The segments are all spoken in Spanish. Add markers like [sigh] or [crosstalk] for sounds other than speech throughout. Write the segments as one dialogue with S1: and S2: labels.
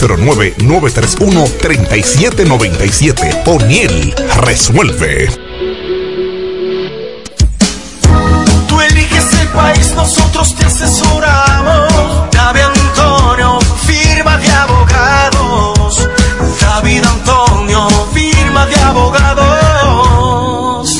S1: 809-931-3797. O'Neill resuelve.
S2: Tú eliges el país, nosotros te asesoramos. David Antonio, firma de abogados. David Antonio, firma de abogados.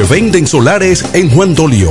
S3: Venden solares en Juan Dolio,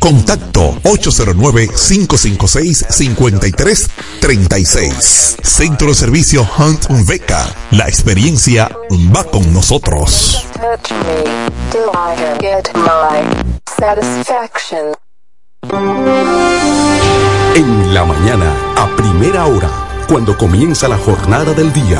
S1: Contacto 809-556-5336. Centro de Servicio Hunt Beca. La experiencia va con nosotros.
S3: En la mañana, a primera hora, cuando comienza la jornada del día,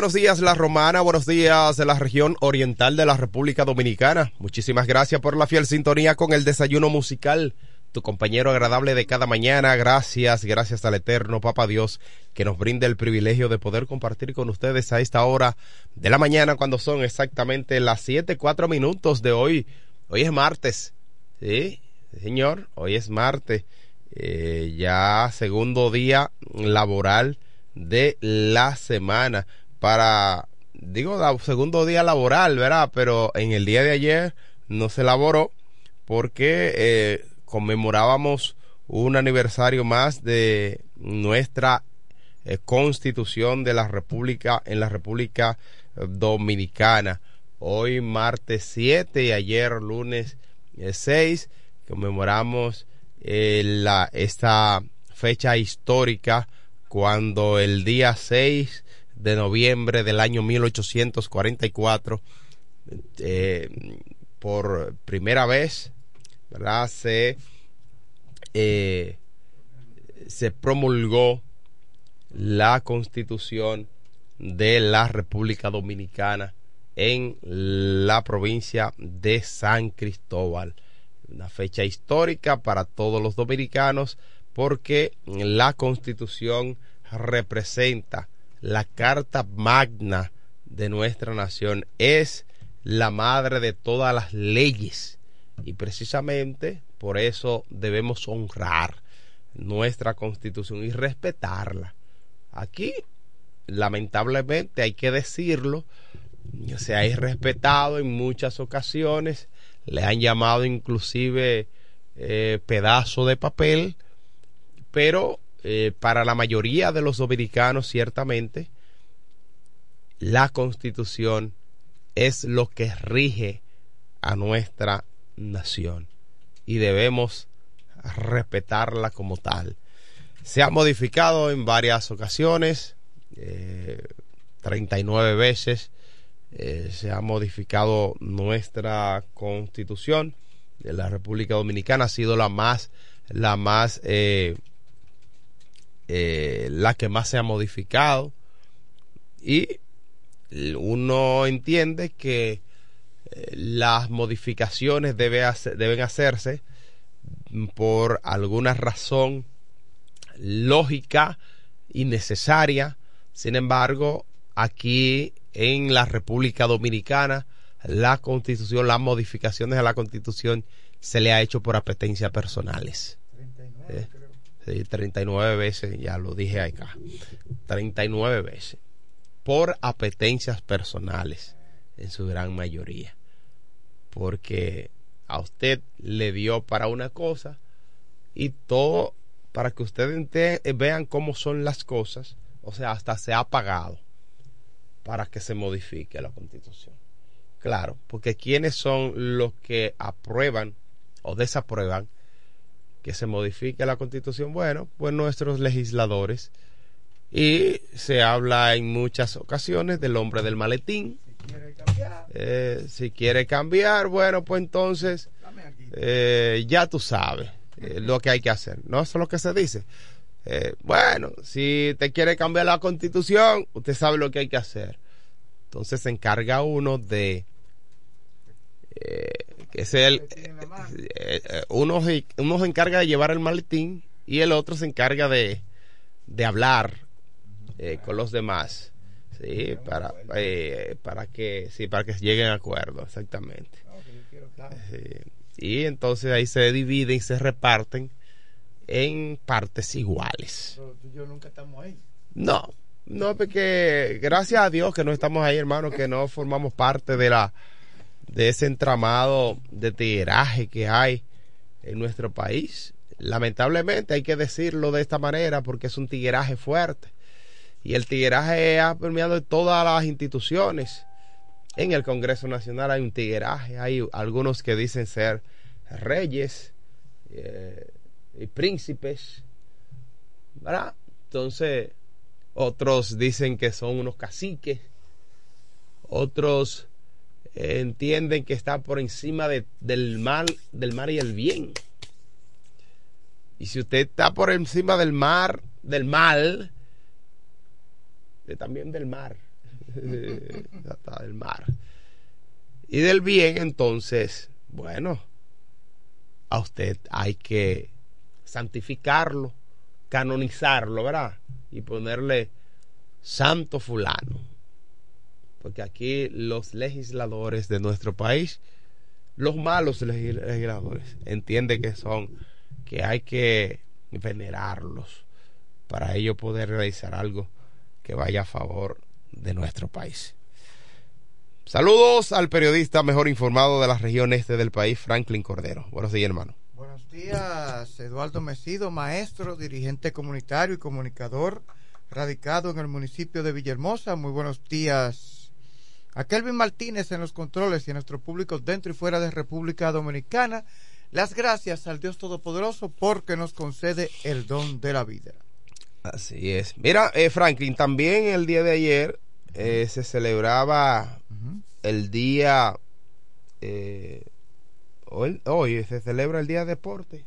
S4: Buenos días La Romana, buenos días de la región oriental de la República Dominicana. Muchísimas gracias por la fiel sintonía con el desayuno musical, tu compañero agradable de cada mañana. Gracias, gracias al Eterno Papa Dios que nos brinde el privilegio de poder compartir con ustedes a esta hora de la mañana cuando son exactamente las siete, cuatro minutos de hoy. Hoy es martes, ¿sí? Señor, hoy es martes eh, ya segundo día laboral de la semana para, digo, segundo día laboral, ¿verdad? Pero en el día de ayer no se laboró porque eh, conmemorábamos un aniversario más de nuestra eh, constitución de la República en la República Dominicana. Hoy martes 7 y ayer lunes eh, 6 conmemoramos eh, la, esta fecha histórica cuando el día 6 de noviembre del año 1844 eh, por primera vez se eh, se promulgó la constitución de la República Dominicana en la provincia de San Cristóbal. Una fecha histórica para todos los dominicanos porque la constitución representa la carta magna de nuestra nación. Es la madre de todas las leyes y precisamente por eso debemos honrar nuestra constitución y respetarla. Aquí, lamentablemente, hay que decirlo, se ha irrespetado en muchas ocasiones, le han llamado inclusive eh, pedazo de papel, pero eh, para la mayoría de los dominicanos, ciertamente, la constitución es lo que rige a nuestra nación y debemos respetarla como tal. Se ha modificado en varias ocasiones, eh, 39 veces eh, se ha modificado nuestra constitución de la República Dominicana, ha sido la más, la más, eh, eh, la que más se ha modificado y uno entiende que eh, las modificaciones debe hacer- deben hacerse por alguna razón lógica y necesaria. Sin embargo, aquí en la República Dominicana, la constitución, las modificaciones a la constitución se le ha hecho por apetencias personales. Eh, sí, 39 veces, ya lo dije acá. 39 veces. Por apetencias personales, en su gran mayoría. Porque a usted le dio para una cosa y todo para que ustedes vean cómo son las cosas, o sea, hasta se ha pagado para que se modifique la constitución. Claro, porque ¿quiénes son los que aprueban o desaprueban que se modifique la constitución? Bueno, pues nuestros legisladores. Y se habla en muchas ocasiones del hombre del maletín. Eh, si quiere cambiar, bueno, pues entonces eh, ya tú sabes eh, lo que hay que hacer. No eso es lo que se dice. Bueno, si te quiere cambiar la constitución, usted sabe lo que hay que hacer. Entonces se encarga uno de es el eh, eh, uno, se- uno se encarga de llevar el maletín y el otro se encarga de, de hablar eh, con los demás. Sí para eh, para que sí para que lleguen a acuerdo exactamente. Sí. y entonces ahí se dividen y se reparten en partes iguales.
S5: Yo nunca estamos ahí.
S4: no, no, porque gracias a Dios que no estamos ahí, hermano, que no formamos parte de la de ese entramado de tiraje que hay en nuestro país. Lamentablemente hay que decirlo de esta manera porque es un tigueraje fuerte. Y el tigueraje ha permeado todas las instituciones. En el Congreso Nacional hay un tigueraje, hay algunos que dicen ser reyes eh, y príncipes, ¿verdad? Entonces, otros dicen que son unos caciques, otros entienden que está por encima de- del mal, del mar y el bien. Y si usted está por encima del mar, del mal, también del mar, [laughs] está del mar, y del bien, entonces, bueno, a usted hay que santificarlo, canonizarlo, ¿verdad? Y ponerle santo fulano. Porque aquí los legisladores de nuestro país, los malos legis- legisladores, entienden que son, que hay que venerarlos para ello poder realizar algo que vaya a favor de nuestro país. Saludos al periodista mejor informado de la región este del país, Franklin Cordero. Buenos días, hermano.
S5: Buenos días, Eduardo Mesido, maestro, dirigente comunitario y comunicador, radicado en el municipio de Villahermosa. Muy buenos días a Kelvin Martínez en los controles y a nuestro público dentro y fuera de República Dominicana. Las gracias al Dios Todopoderoso porque nos concede el don de la vida.
S4: Así es. Mira, eh, Franklin, también el día de ayer eh, se celebraba el día... eh, hoy, hoy se celebra el día de deporte.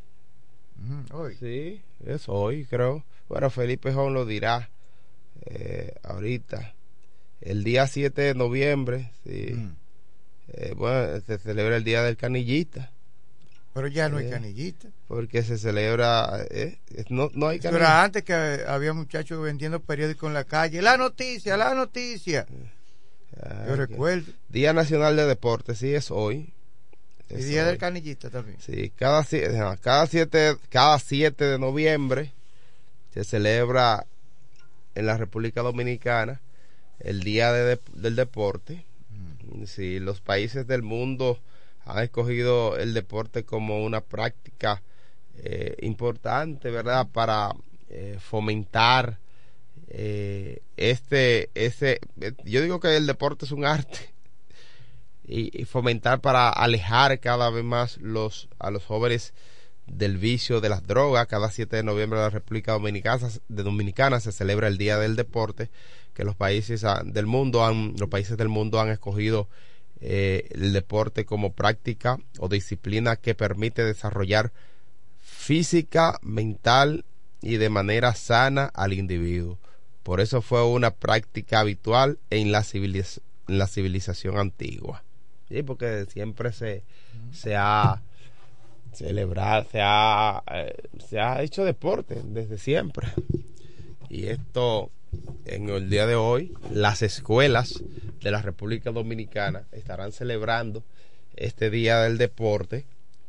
S5: Hoy.
S4: Sí, es hoy, creo. Bueno, Felipe Jón lo dirá eh, ahorita. El día 7 de noviembre, sí.
S5: Ujú.
S4: Eh, bueno, se celebra el día del canillita.
S5: Pero ya no hay
S4: Eh,
S5: canillita.
S4: Porque se celebra. eh, no, no hay
S5: Eso
S4: canillita.
S5: era antes que había muchachos vendiendo periódicos en la calle. La noticia, la noticia.
S4: Ah,
S5: Yo recuerdo.
S4: Día Nacional de Deportes, sí, es hoy.
S5: Y
S4: Es
S5: día
S4: hoy.
S5: del canillita también.
S4: Sí, cada, cada, siete, cada 7 de noviembre se celebra en la República Dominicana el Día de del Deporte. Sí, los países del mundo han escogido el deporte como una práctica eh, importante, ¿verdad? Para eh, fomentar eh, este, ese, yo digo que el deporte es un arte y, y fomentar para alejar cada vez más los a los jóvenes del vicio de las drogas. Cada 7 de noviembre en la República Dominicana, de Dominicana se celebra el Día del Deporte, que los países ah, del mundo han, los países del mundo han escogido eh, el deporte como práctica o disciplina que permite desarrollar física, mental y de manera sana al individuo. Por eso fue una práctica habitual en la, en la civilización antigua. Sí, porque siempre se, se ha celebrado, se ha, eh, se ha hecho deporte desde siempre. Y esto, en el día de hoy, las escuelas de la República Dominicana estarán celebrando este Día del Deporte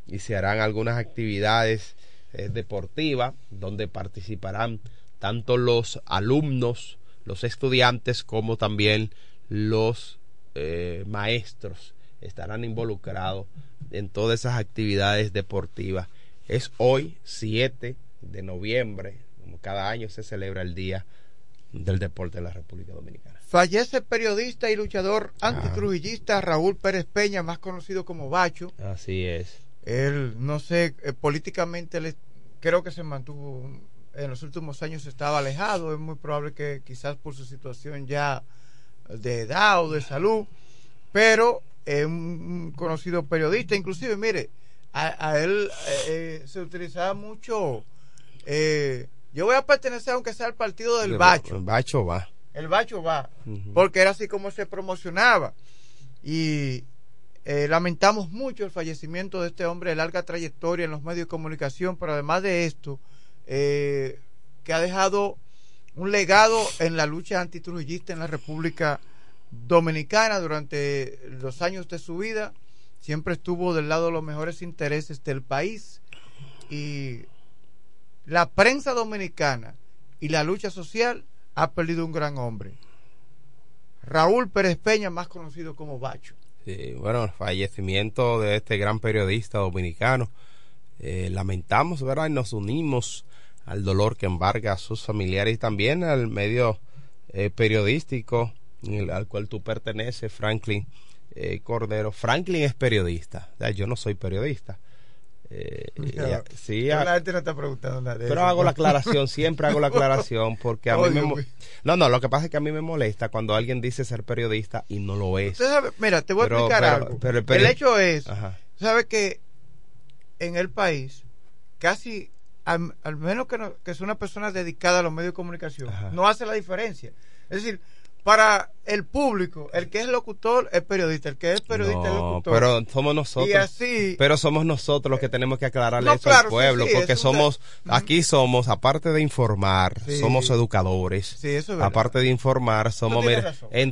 S4: y se harán algunas actividades eh, deportivas donde participarán tanto los alumnos, los estudiantes, como también los eh, maestros estarán involucrados en todas esas actividades deportivas. Es hoy 7 de noviembre, como cada año se celebra el Día del Deporte de la República Dominicana.
S5: Fallece el periodista y luchador
S4: Ah.
S5: antitrujillista Raúl Pérez Peña, más conocido como Bacho.
S4: Así es.
S5: Él, no sé, eh, políticamente le- creo que se mantuvo, en los últimos años estaba alejado. Es muy probable que quizás por su situación ya de edad o de salud, pero es un conocido periodista. Inclusive, mire, a, a él eh, eh, se utilizaba mucho. eh, yo voy a pertenecer, aunque sea al partido del Bacho.
S4: El Bacho va.
S5: El Bacho va, porque era así como se promocionaba. Y eh, lamentamos mucho el fallecimiento de este hombre de larga trayectoria en los medios de comunicación, pero además de esto, eh, que ha dejado un legado en la lucha antitrujillista en la República Dominicana durante los años de su vida. Siempre estuvo del lado de los mejores intereses del país. Y la prensa dominicana y la lucha social ha perdido un gran hombre. Raúl Pérez Peña, más conocido como Bacho.
S4: Sí, bueno, el fallecimiento de este gran periodista dominicano. Eh, lamentamos, ¿verdad? Y nos unimos al dolor que embarga a sus familiares y también al medio eh, periodístico el- al cual tú perteneces, Franklin eh, Cordero. Franklin es periodista, o sea, yo no soy periodista. Eh, sí,
S5: Pero la gente no está preguntando nada de
S4: pero
S5: eso.
S4: hago la aclaración, siempre hago la aclaración porque a [laughs] mí me... No, no, lo que pasa es que a mí me molesta cuando alguien dice ser periodista y no lo es.
S5: Sabe- mira, te voy
S4: Pero-
S5: a explicar
S4: pero-
S5: algo.
S4: pero-
S5: el hecho es,
S4: Ajá.
S5: sabe que en el país casi al, al menos que, no- que es una persona dedicada a los medios de comunicación,
S4: Ajá.
S5: no hace la diferencia. Es decir, para el público, el que es locutor es periodista, el que es periodista es locutor.
S4: pero somos nosotros.
S5: Y así-
S4: Pero somos nosotros los que tenemos que aclararle
S5: No,
S4: eso
S5: claro,
S4: al pueblo,
S5: sí,
S4: porque somos, aquí somos, aparte de informar,
S5: Sí.
S4: somos educadores.
S5: Sí, eso es
S4: aparte de informar, somos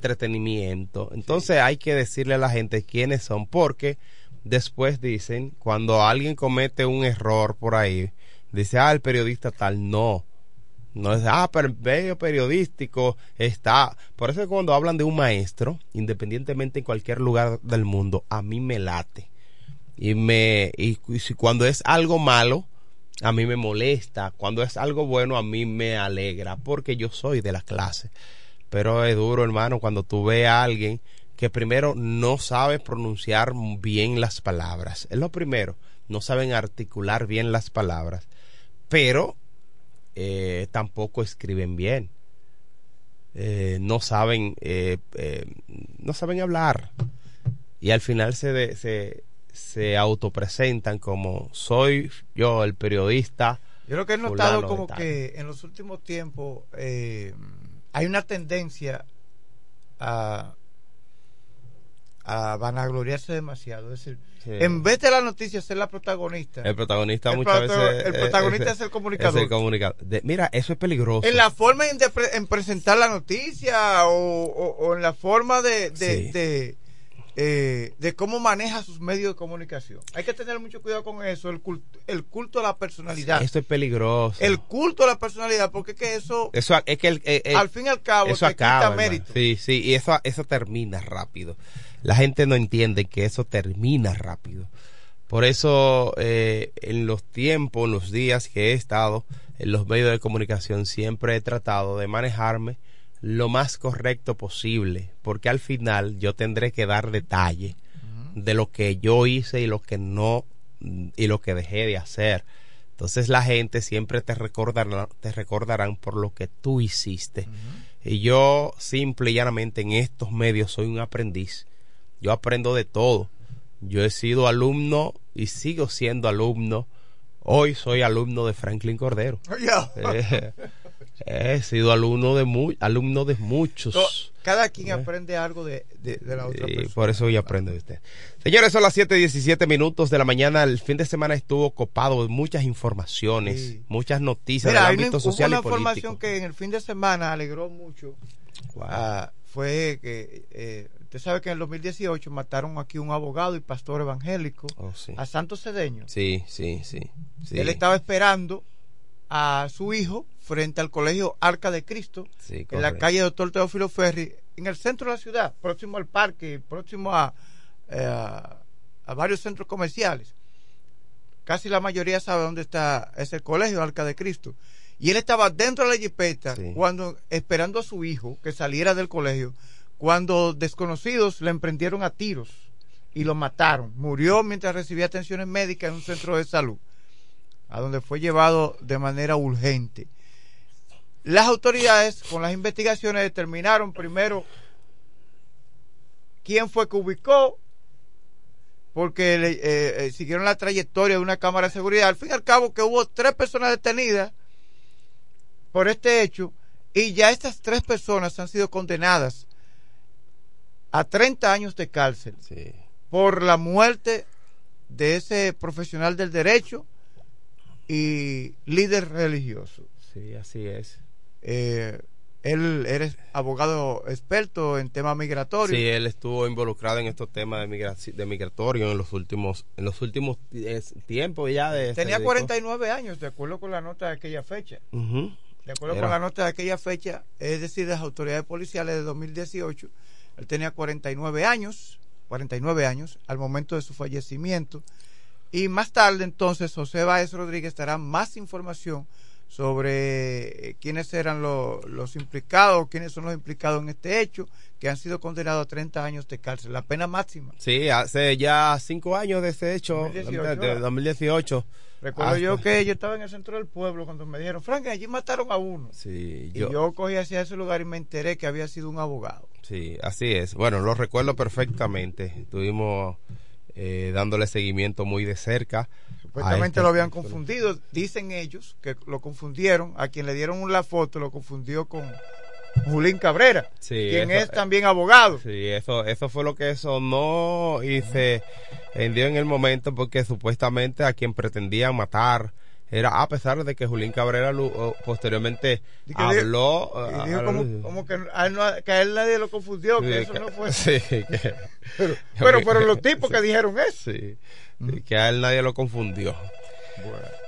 S4: entretenimiento. Entonces hay que decirle a la gente quiénes son, porque después dicen, cuando alguien comete un error por ahí, dice, ah, el periodista tal, no. No es, ah, pero el medio periodístico está. Por eso es cuando hablan de un maestro, independientemente en cualquier lugar del mundo, a mí me late. Y me, y, y cuando es algo malo, a mí me molesta. Cuando es algo bueno, a mí me alegra, porque yo soy de la clase. Pero es duro, hermano, cuando tú ves a alguien que primero no sabe pronunciar bien las palabras. Es lo primero, no saben articular bien las palabras. Pero eh, tampoco escriben bien. Eh, no saben eh, eh, no saben hablar y al final se, de- se se autopresentan como soy yo el periodista
S5: Yo lo que he notado como
S4: tal".
S5: que en los últimos tiempos hay una tendencia a, a vanagloriarse demasiado. Es decir,
S4: Sí.
S5: en vez de la noticia ser la protagonista,
S4: el protagonista
S5: El
S4: muchas veces
S5: el protagonista es el comunicador.
S4: es el comunicador. De- mira eso es peligroso
S5: en la forma en, de pre- en presentar la noticia o, o- o en la forma de, de,
S4: Sí.
S5: de, eh, de cómo maneja sus medios de comunicación. Hay que tener mucho cuidado con eso, el culto, el culto a la personalidad.
S4: esto es peligroso
S5: El culto a la personalidad, porque es que eso,
S4: eso es que el, eh, eh,
S5: al fin y al cabo,
S4: eso
S5: te
S4: acaba
S5: quita mérito.
S4: sí sí y eso eso termina rápido la gente no entiende que eso termina rápido por eso eh, en los tiempos en los días que he estado en los medios de comunicación siempre he tratado de manejarme lo más correcto posible porque al final yo tendré que dar detalle de lo que yo hice y lo que no y lo que dejé de hacer entonces la gente siempre te recordará, te recordarán por lo que tú hiciste. Y yo simple y llanamente en estos medios soy un aprendiz. Yo aprendo de todo. Yo he sido alumno y sigo siendo alumno. Hoy soy alumno de Franklin Cordero. [laughs] Eh, he sido alumno de mu- alumno de muchos.
S5: Cada quien aprende algo de, de- de la otra
S4: Y
S5: persona.
S4: por eso hoy aprendo de usted. Señores, son las 7 y 17 minutos de la mañana. El fin de semana estuvo copado de muchas informaciones,
S5: Sí.
S4: muchas noticias
S5: Mira,
S4: del
S5: una,
S4: ámbito social
S5: una
S4: y político.
S5: información que en el fin de semana alegró mucho. Ah, fue que eh, usted sabe que en el 2018 mataron aquí un abogado y pastor evangélico
S4: Oh, sí.
S5: a Santos Cedeño.
S4: Sí, sí, sí. sí.
S5: Él estaba esperando a su hijo frente al colegio Arca de Cristo
S4: Sí,
S5: en la calle Doctor Teófilo Ferri, en el centro de la ciudad, próximo al parque, próximo a, eh, a, varios centros comerciales. Casi la mayoría sabe dónde está ese colegio Arca de Cristo. Y él estaba dentro de la jipeta cuando esperando a su hijo que saliera del colegio, cuando desconocidos le emprendieron a tiros y lo mataron. Murió mientras recibía atenciones médicas en un centro de salud, a donde fue llevado de manera urgente. Las autoridades con las investigaciones determinaron primero quién fue que ubicó, porque le- eh, eh, siguieron la trayectoria de una cámara de seguridad. Al fin y al cabo que hubo tres personas detenidas por este hecho y ya estas tres personas han sido condenadas a 30 años de cárcel
S4: Sí.
S5: por la muerte de ese profesional del derecho y líder religioso.
S4: Sí, así es.
S5: Eh, él eres abogado experto en temas migratorios.
S4: Sí, él estuvo involucrado en estos temas de, de migratorio en los últimos en los últimos tiempos ya de
S5: Tenía
S4: se dedicó-
S5: 49 años, de acuerdo con la nota de aquella fecha. De acuerdo
S4: Era-
S5: con la nota de aquella fecha, es decir, de las autoridades policiales de 2018, él tenía 49 años, 49 años al momento de su fallecimiento. Y más tarde, entonces, José Báez Rodríguez dará más información sobre eh, quiénes eran lo- los implicados, quiénes son los implicados en este hecho, que han sido condenados a 30 años de cárcel, la pena máxima.
S4: Sí, hace ya cinco años de ese hecho,
S5: 2018,
S4: de 2018.
S5: Recuerdo yo
S4: Hasta-
S5: que yo estaba en el centro del pueblo cuando me dijeron, Frank, allí mataron a uno.
S4: Sí,
S5: Y
S4: yo,
S5: yo cogí hacia ese lugar y me enteré que había sido un abogado.
S4: Sí, así es. Bueno, lo recuerdo perfectamente. Estuvimos eh, dándole seguimiento muy de cerca.
S5: Supuestamente
S4: este
S5: lo habían confundido. Dicen ellos que lo confundieron. A quien le dieron la foto lo confundió con Julín Cabrera,
S4: Sí,
S5: quien
S4: eso-
S5: es también abogado.
S4: Sí, eso, eso fue lo que sonó y se hendió en el momento porque supuestamente a quien pretendían matar era a pesar de que Julín Cabrera posteriormente
S5: Y
S4: habló
S5: dijo- y
S4: a-
S5: dijo
S4: a-
S5: como, como que, a él no- que a él nadie lo confundió, que eso
S4: que-
S5: no fue.
S4: sí, que- [laughs]
S5: Pero, pero, pero los tipos que dijeron eso.
S4: sí, que a él nadie lo confundió.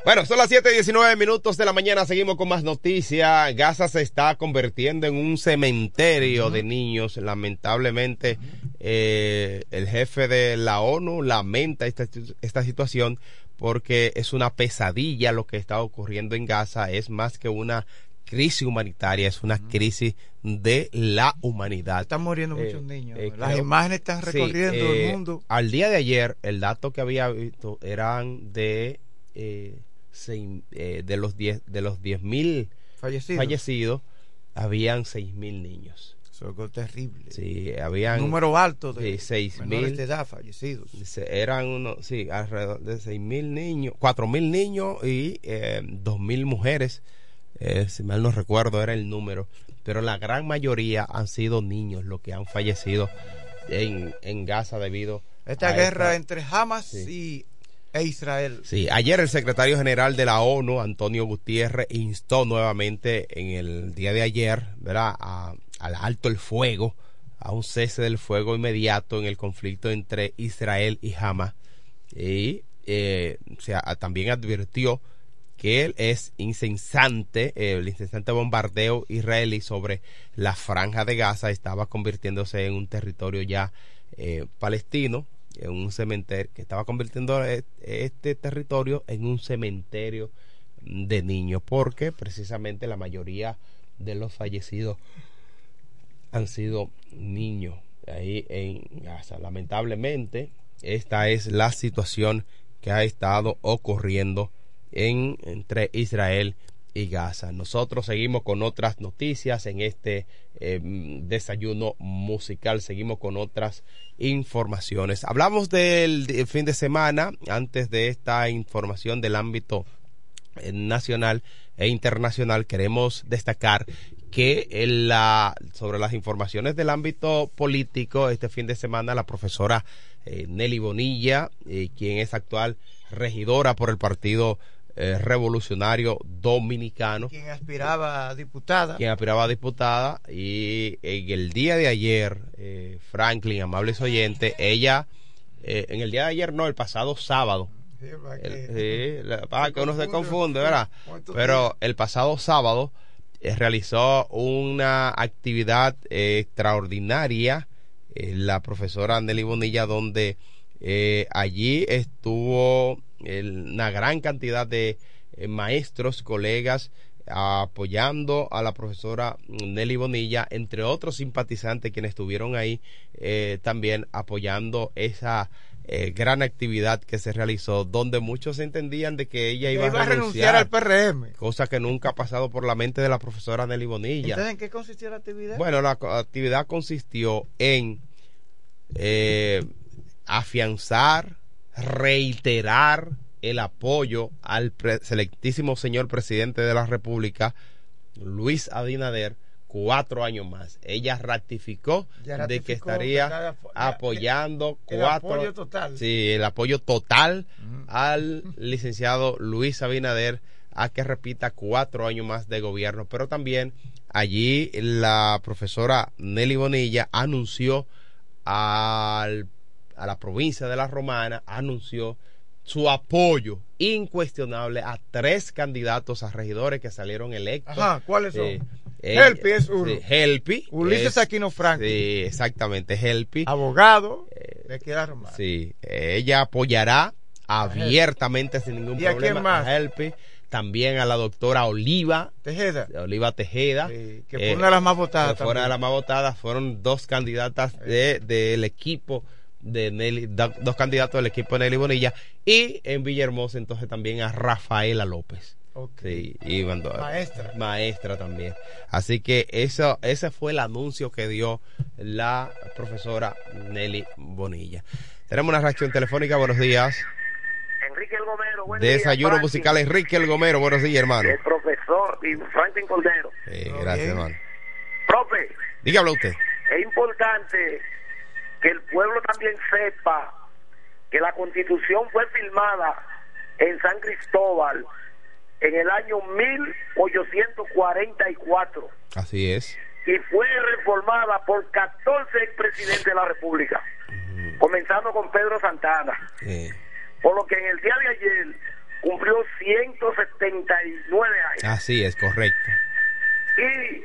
S4: Bueno, son las 7 y 19 minutos de la mañana. Seguimos con más noticias. Gaza se está convirtiendo en un cementerio de niños. Lamentablemente, eh, el jefe de la ONU lamenta esta, esta situación porque es una pesadilla lo que está ocurriendo en Gaza. Es más que una crisis humanitaria, es una crisis de la humanidad.
S5: Están muriendo
S4: Eh,
S5: muchos niños.
S4: eh,
S5: Las
S4: creo-
S5: imágenes están
S4: Sí,
S5: recorriendo
S4: eh,
S5: el mundo.
S4: Al día de ayer, el dato que había visto eran de eh, seis- eh, de los 10 de los 10.000
S5: Fallecidos.
S4: fallecidos, habían 6.000 niños.
S5: Eso es algo terrible.
S4: Sí, habían
S5: Número alto de
S4: sí, 6.000
S5: menores de edad fallecidos.
S4: eran unos, sí, alrededor de 6.000 niños, 4.000 niños y eh, 2.000 mujeres. Eh, si mal no recuerdo era el número, pero la gran mayoría han sido niños los que han fallecido en, en Gaza debido
S5: Esta
S4: a
S5: guerra
S4: esta-
S5: entre Hamas
S4: Sí.
S5: y, e Israel.
S4: Sí, ayer el secretario general de la ONU, Antonio Gutiérrez, instó nuevamente en el día de ayer, ¿verdad?, a- al alto el fuego, a un cese del fuego inmediato en el conflicto entre Israel y Hamas. Y eh, o también advirtió que es incesante, eh, el incesante bombardeo israelí sobre la franja de Gaza estaba convirtiéndose en un territorio ya eh, palestino, en un cementerio, que estaba convirtiendo e- este territorio en un cementerio de niños, porque precisamente la mayoría de los fallecidos han sido niños ahí en Gaza. Lamentablemente, esta es la situación que ha estado ocurriendo en, entre Israel y Gaza. Nosotros seguimos con otras noticias en este eh, desayuno musical, seguimos con otras informaciones. Hablamos del de- fin de semana, antes de esta información del ámbito eh, nacional e internacional, queremos destacar que en la, sobre las informaciones del ámbito político, este fin de semana la profesora eh, Nelly Bonilla, eh, quien es actual regidora por el Partido eh, Revolucionario Dominicano,
S5: Quien aspiraba a diputada.
S4: quien aspiraba a diputada, y en el día de ayer, Franklin, amables oyentes, ella, en el día de ayer, no, el pasado sábado,
S5: Sí, para que-
S4: sí, la- para que uno se
S5: confunde,
S4: ¿verdad? Pero el pasado sábado realizó una actividad eh, extraordinaria eh, la profesora Nelly Bonilla, donde eh, allí estuvo una gran cantidad de eh, maestros, colegas, apoyando a la profesora Nelly Bonilla, entre otros simpatizantes quienes estuvieron ahí eh, también apoyando esa eh, gran actividad que se realizó, donde muchos entendían de que ella iba,
S5: iba
S4: a renunciar,
S5: al PRM.
S4: cosa que nunca ha pasado por la mente de la profesora Nelly Bonilla.
S5: Entonces, ¿en qué consistía la actividad?
S4: Bueno, la actividad consistió en eh, afianzar, reiterar el apoyo al selectísimo señor presidente de la República, Luis Abinader, cuatro años más. Ella ratificó, de que estaría
S5: cada-
S4: apoyando
S5: el
S4: cuatro
S5: apoyo total.
S4: Sí, el apoyo total al [laughs] licenciado Luis Abinader a que repita cuatro años más de gobierno. Pero también allí la profesora Nelly Bonilla anunció al- a la provincia de La Romana, anunció su apoyo incuestionable a tres candidatos a regidores que salieron electos.
S5: Ajá, ¿cuáles son?
S4: Eh,
S5: Helpi es uno.
S4: sí, Helpi.
S5: Ulises
S4: es-
S5: Aquino Franco.
S4: Sí, exactamente, Helpi.
S5: Abogado
S4: Eh,
S5: de Queda.
S4: Sí, eh, ella apoyará abiertamente sin ningún
S5: ¿Y a
S4: problema
S5: quién más?
S4: a Helpi, también a la doctora Oliva,
S5: Tejeda.
S4: Oliva Tejeda,
S5: Sí, que
S4: eh,
S5: fue una de las más votadas.
S4: de las más votadas, fueron dos candidatas de, del equipo de Nelly, dos candidatos del equipo de Nelly Bonilla, y en Villahermosa entonces también a Rafaela López.
S5: Ok.
S4: Sí, y
S5: Maestra.
S4: maestra también. Así que eso, ese fue el anuncio que dio la profesora Nelly Bonilla. Tenemos una reacción telefónica, buenos días.
S6: Enrique El Gomero, buen
S4: Desayuno
S6: día,
S4: musical Enrique El Gomero, buenos días, hermano.
S6: El profesor y Franklin Cordero.
S4: Gracias, hermano.
S6: Profe,
S4: Dígame usted.
S6: es importante que el pueblo también sepa que la constitución fue firmada en San Cristóbal en el año 1844
S4: Así es.
S6: y fue reformada por 14 expresidentes de la República, comenzando con Pedro Santana.
S4: Eh,
S6: Por lo que en el día de ayer cumplió 179 años.
S4: Así es, correcto.
S6: Y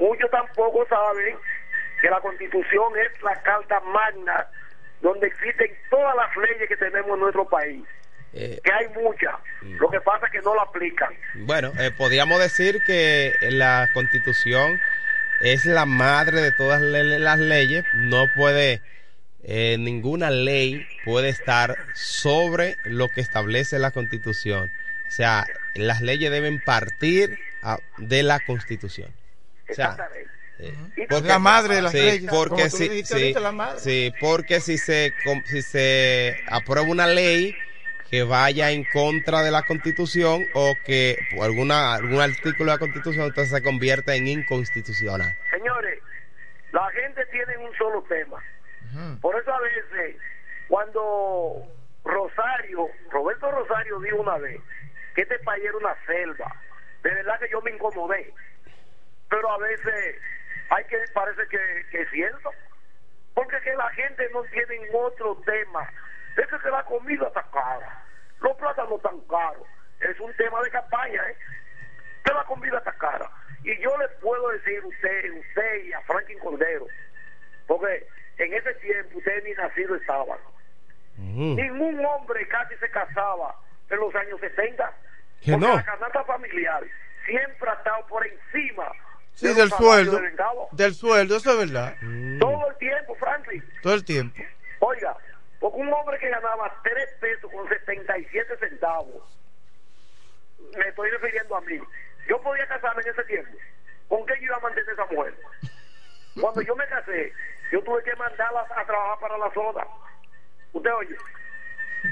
S6: muchos tampoco saben que la constitución es la carta magna donde existen todas las leyes que tenemos en nuestro país.
S4: Eh,
S6: Que hay muchas. Lo que pasa es que no la aplican.
S4: Bueno, eh, podríamos decir que la constitución es la madre de todas le- las leyes. No puede, eh, ninguna ley puede estar sobre lo que establece la constitución. O sea, las leyes deben partir a- de la constitución. O sea,
S6: Exactamente.
S4: eh,
S5: Es la madre de las
S4: sí,
S5: leyes.
S4: porque si, sí,
S5: ahorita, la madre.
S4: sí, porque si se si se aprueba una ley que vaya en contra de la Constitución o que alguna algún artículo de la Constitución entonces se convierte en inconstitucional.
S6: Señores, la gente tiene un solo tema. Por eso a veces, cuando Rosario, Roberto Rosario dijo una vez que este país era una selva, de verdad que yo me incomodé. Pero a veces hay que, parece que, que es cierto. Porque es que la gente no tiene otro tema. Es que la comida está cara, los plátanos están caros. Es un tema de campaña, ¿eh? que la comida está cara. Y yo les puedo decir usted, usted y a Franklin Cordero, porque en ese tiempo ustedes ni nacido estaban. Ningún hombre casi se casaba en los años 70.
S4: Que
S6: porque
S4: no.
S6: la canasta familiar siempre ha estado por encima
S5: Sí,
S6: de
S5: del sueldo.
S6: del
S5: sueldo, eso es verdad.
S6: Todo el tiempo, Franklin.
S5: Todo el tiempo.
S6: Oiga, porque un hombre que ganaba 3 pesos con 77 centavos, me estoy refiriendo a mí, yo podía casarme en ese tiempo. ¿Con qué yo iba a mantener esa mujer? Cuando yo me casé, yo tuve que mandarla a trabajar para la soda. ¿Usted oye?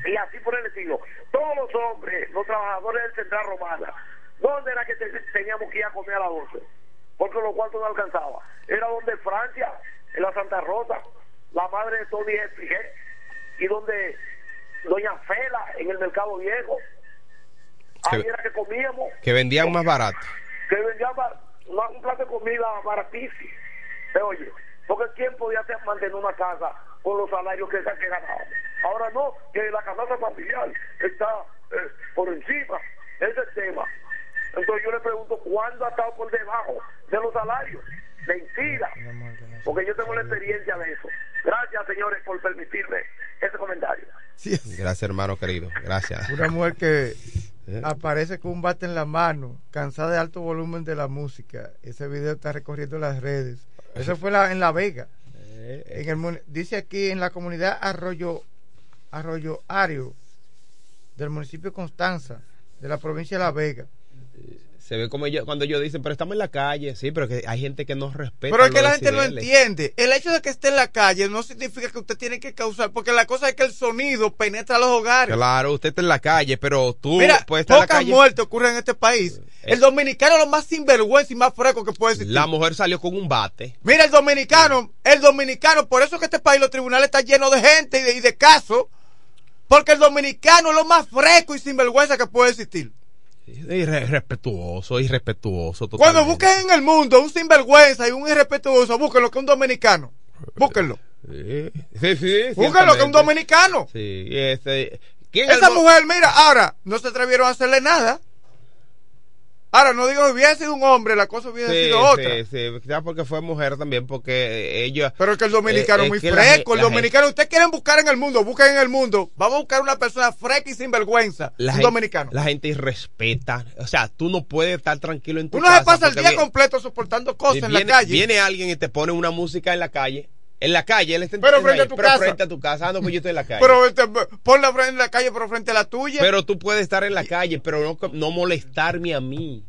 S6: Y así por el estilo. Todos los hombres, los trabajadores del Central Romana, ¿dónde era que te- teníamos que ir a comer a las 12? Porque los cuartos no alcanzaba. Era donde Francia, en la Santa Rosa, la madre de Tony Espigué, y donde Doña Fela, en el Mercado Viejo. Ahí
S4: Que-
S6: era que comíamos
S4: Que vendían más barato.
S6: que vendía ba- una- un plato de comida baratísimo. ¿Te oye? Porque ¿quién podía mantener una casa con los salarios que, que ganábamos? Ahora no, que la canasta familiar está eh, por encima. Ese es el tema. Entonces yo le pregunto, ¿cuándo ha estado por debajo de los salarios? Mentira. Porque yo tengo la experiencia de eso. Gracias, señores, por permitirme ese comentario.
S5: Sí,
S4: Gracias, hermano querido. Gracias.
S5: una mujer que [laughs]
S4: Eh.
S5: aparece con un bate en la mano, cansada de alto volumen de la música. Ese video está recorriendo las redes. Eso fue la- en La Vega. En el, mun- dice aquí en la comunidad Arroyo Arroyo Ario del municipio de Constanza, de la provincia de La Vega.
S4: Se ve como yo, cuando ellos dicen, pero estamos en la calle, sí, pero que hay gente que no respeta.
S5: Pero es que la gente no entiende. El hecho de que esté en la calle no significa que usted tiene que causar, porque la cosa es que el sonido penetra los hogares.
S4: Claro, usted está en la calle, pero tú
S5: Mira,
S4: puedes estar en la
S5: pocas
S4: calle.
S5: muertes ocurren en este país.
S4: Eh.
S5: El dominicano es lo más sinvergüenza y más fresco que puede existir.
S4: La mujer salió con un bate.
S5: Mira, el dominicano, el dominicano, por eso que este país, los tribunales están llenos de gente y de, y de casos, porque el dominicano es lo más fresco y sinvergüenza que puede existir.
S4: Irre- Irrespetuoso, irrespetuoso.
S5: Cuando busquen en el mundo un sinvergüenza y un irrespetuoso, búsquenlo que un dominicano. Búsquenlo.
S4: Sí, sí, sí.
S5: Búsquenlo que un dominicano.
S4: Sí, este. ¿quién es
S5: Esa
S4: el
S5: mujer, mira, ahora, no se atrevieron a hacerle nada. Ahora, no digo que hubiera sido un hombre, la cosa hubiera
S4: Sí,
S5: sido otra.
S4: sí, sí, quizás porque fue mujer también, porque eh, ella.
S5: Pero es que el dominicano
S4: Eh,
S5: es muy
S4: la
S5: fresco. el
S4: la
S5: dominicano, ustedes quieren buscar en el mundo, busquen en el mundo. Vamos a buscar una persona fresca y sinvergüenza.
S4: La
S5: un
S4: gente,
S5: dominicano.
S4: La gente irrespeta. O sea, tú no puedes estar tranquilo en tu
S5: Uno
S4: casa.
S5: se pasa el día completo soportando cosas en la calle.
S4: Viene alguien y te pone una música en la calle. En la calle, él está
S5: Pero
S4: en-
S5: frente a tu
S4: pero
S5: casa.
S4: frente a tu casa. Ah, no, pues yo estoy en la [laughs] calle.
S5: Pero este, ponla frente en la calle, pero frente a la tuya.
S4: Pero tú puedes estar en la calle, pero no, no molestarme a mí.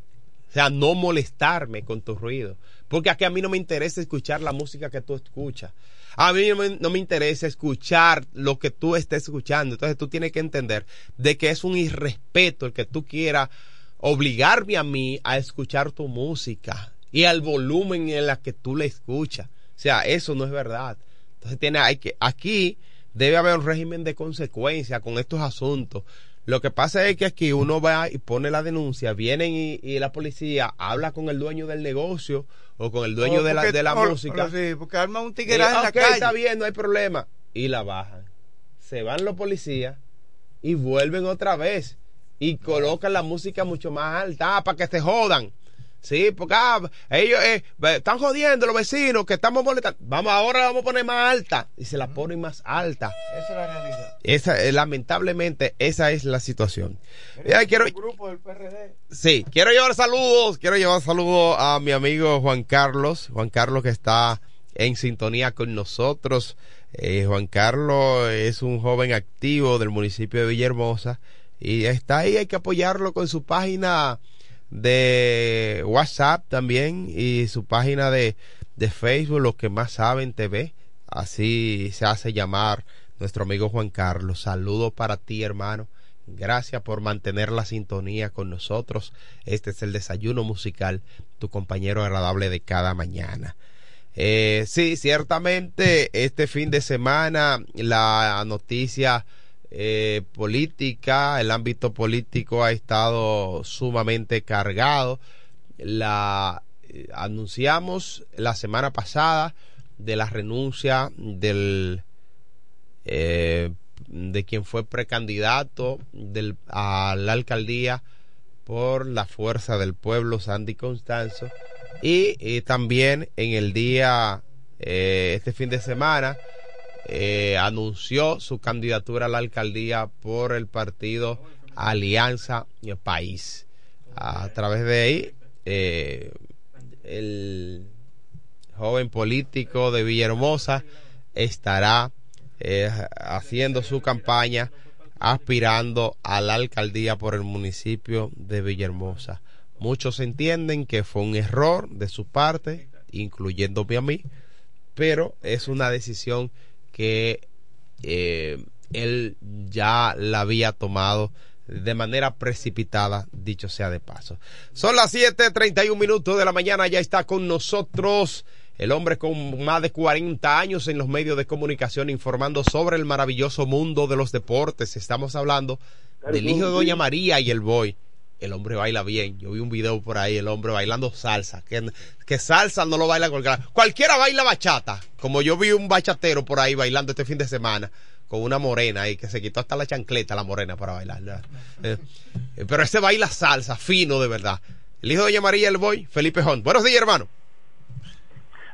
S4: O sea, no molestarme con tu ruido. Porque aquí a mí no me interesa escuchar la música que tú escuchas. A mí no me, no me interesa escuchar lo que tú estés escuchando. Entonces tú tienes que entender de que es un irrespeto el que tú quieras obligarme a mí a escuchar tu música y al volumen en la que tú la escuchas. O sea, eso no es verdad. Entonces tiene, hay que, aquí debe haber un régimen de consecuencia con estos asuntos. Lo que pasa es que aquí uno va y pone la denuncia, vienen y, y la policía habla con el dueño del negocio o con el dueño
S5: O
S4: de la, de la música.
S5: sí, porque arma un tigueraje en la
S4: "Ok,
S5: calle.
S4: está bien, no hay problema. Y la bajan. Se van los policías y vuelven otra vez. y colocan la música mucho más alta ah, para que se jodan. Sí, porque ah, ellos eh, están jodiendo los vecinos que estamos molestando. Vamos, ahora la vamos a poner más alta. Y se la ponen más alta.
S5: Esa es la realidad.
S4: Esa, eh, lamentablemente, esa es la situación. Ya, quiero,
S5: grupo del PRD.
S4: Sí, quiero llevar saludos, quiero llevar saludos a mi amigo Juan Carlos, Juan Carlos que está en sintonía con nosotros. Eh, Juan Carlos es un joven activo del municipio de Villahermosa y está ahí, hay que apoyarlo con su página de WhatsApp también y su página de, de Facebook, los que más saben TV, así se hace llamar nuestro amigo Juan Carlos. Saludos para ti, hermano. Gracias por mantener la sintonía con nosotros. Este es el desayuno musical, tu compañero agradable de cada mañana. Eh, sí, ciertamente este fin de semana la noticia eh, política, el ámbito político ha estado sumamente cargado. La eh, anunciamos la semana pasada de la renuncia del eh, de quien fue precandidato del, a la alcaldía por la fuerza del pueblo, Sandy Constanzo, y, y también en el día, eh, este fin de semana, eh, anunció su candidatura a la alcaldía por el partido Alianza País. A través de ahí, eh, el joven político de Villahermosa estará eh, haciendo su campaña aspirando a la alcaldía por el municipio de Villahermosa. Muchos entienden que fue un error de su parte, incluyéndome a mí, pero es una decisión que eh, él ya la había tomado de manera precipitada, dicho sea de paso. Son las 7:31 minutos de la mañana, ya está con nosotros el hombre con más de 40 años en los medios de comunicación informando sobre el maravilloso mundo de los deportes. Estamos hablando del hijo de Doña María y el boy. El hombre baila bien. Yo vi un video por ahí, el hombre bailando salsa. Que, que salsa no lo baila cualquiera. Cualquiera baila bachata. Como yo vi un bachatero por ahí bailando este fin de semana con una morena ahí que se quitó hasta la chancleta la morena para bailar. Eh, eh, pero ese baila salsa, fino de verdad. El hijo de Doña María el boy, Felipe Jón. Buenos días, hermano.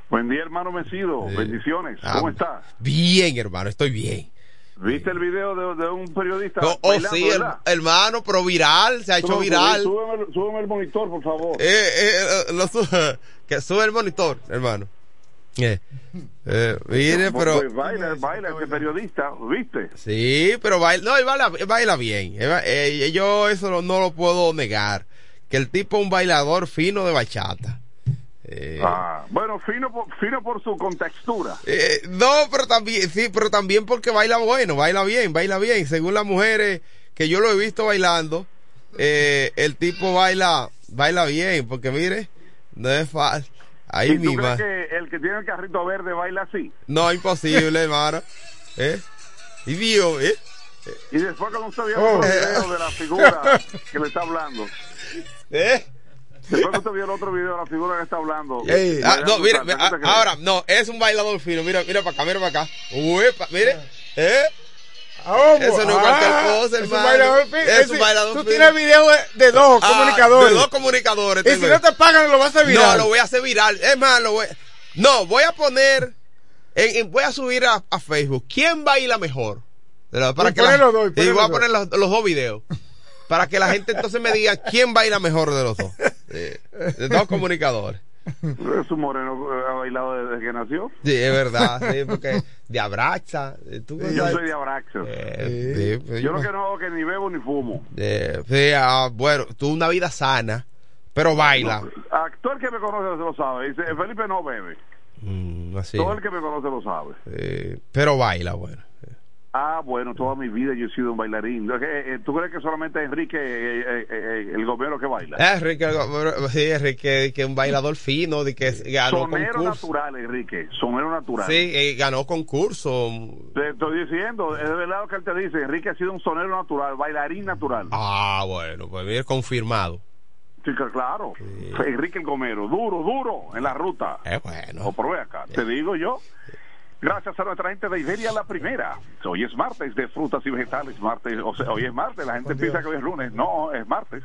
S7: Buen día, hermano Mencido. Bendiciones. ¿Cómo
S4: Ah,
S7: estás?
S4: Bien, hermano, estoy bien.
S7: ¿Viste el video de, de un periodista?
S4: Oh, oh,
S7: bailando,
S4: sí,
S7: verdad?
S4: hermano, pero viral, se ha hecho viral.
S7: Súbeme, súbeme el monitor, por favor.
S4: Eh, eh, eh, lo sube, [laughs] que sube el monitor, hermano. Eh, eh, mire, pero
S7: Pues baila, baila este periodista, ¿viste?
S4: sí, pero baila, no, él baila, él baila bien. Eh, yo eso no, no lo puedo negar. Que el tipo es un bailador fino de bachata. Eh,
S7: Ah, bueno, fino por, fino por su contextura.
S4: eh, no, pero también, sí, pero también porque baila bueno, baila bien, baila bien. Según las mujeres que yo lo he visto bailando, eh, el tipo baila, baila bien, porque mire, no es fácil. Ahí
S7: ¿Y tú
S4: mismo.
S7: crees que el que tiene el carrito verde baila así?
S4: No, imposible, hermano. ¿Eh? Y Dios, ¿eh?
S7: Y después cuando usted vio
S4: Oh.
S7: video de la figura que le está hablando, [laughs]
S4: ¿Eh?
S7: Después que usted vio el otro video de la figura que está hablando,
S4: Ey, ah, no, mira,
S7: salsa,
S4: mira,
S7: ¿qué te
S4: ah, ahora, no, es un bailador fino. Mira, mira para acá, mira para acá. Uepa, mire, ¿eh? Eso no es cualquier cosa,
S5: Es un
S4: hermano.
S5: bailador fin-
S4: Es un bailador
S5: Tú
S4: fino.
S5: tienes video de, dos
S4: Ah,
S5: comunicadores.
S4: de dos comunicadores.
S5: y
S4: tengo
S5: si no te pagan, lo vas a virar.
S4: No, lo voy a hacer viral. Es más, lo voy. No, voy a poner. en- en- voy a subir a, a Facebook. ¿Quién baila mejor? Para
S5: Y
S4: que la-
S5: dos, y
S4: voy a poner los, los dos videos. Para que la gente entonces me diga quién baila mejor de los dos. [laughs] Sí, de dos comunicadores.
S7: Es un moreno ha bailado desde que nació.
S4: Sí, es verdad. Sí, porque de abraza. eh,
S7: Yo soy de Abraxas.
S4: Eh, sí, pues
S7: Yo lo que no hago que ni bebo ni fumo.
S4: eh, ah, bueno, tú una vida sana, pero baila.
S7: Todo el que me conoce lo sabe. Dice, Felipe no bebe.
S4: Mm, así.
S7: Todo el que me conoce lo sabe.
S4: Eh, pero baila, bueno.
S7: Ah, bueno, toda mi vida yo he sido un bailarín. ¿No es eh, ¿Tú crees que solamente Enrique, eh, eh, el gobierno que baila?
S4: Eh, Enrique, sí, Enrique, que es un bailador fino, de que ganó
S7: Sonero
S4: concurso.
S7: natural, Enrique. Sonero natural.
S4: Sí, eh, ganó concurso.
S7: Te estoy diciendo, es de verdad lo que él te dice. Enrique ha sido un sonero natural, bailarín natural.
S4: Ah, bueno, pues mira, confirmado.
S7: Sí, claro. Enrique el Gomero, duro, duro en la ruta.
S4: Eh, bueno.
S7: O acá, te digo yo. Gracias a nuestra gente de Iberia La Primera. Hoy es martes de frutas y vegetales. Martes, o sea, hoy es martes. La gente piensa que hoy es lunes. No, es martes.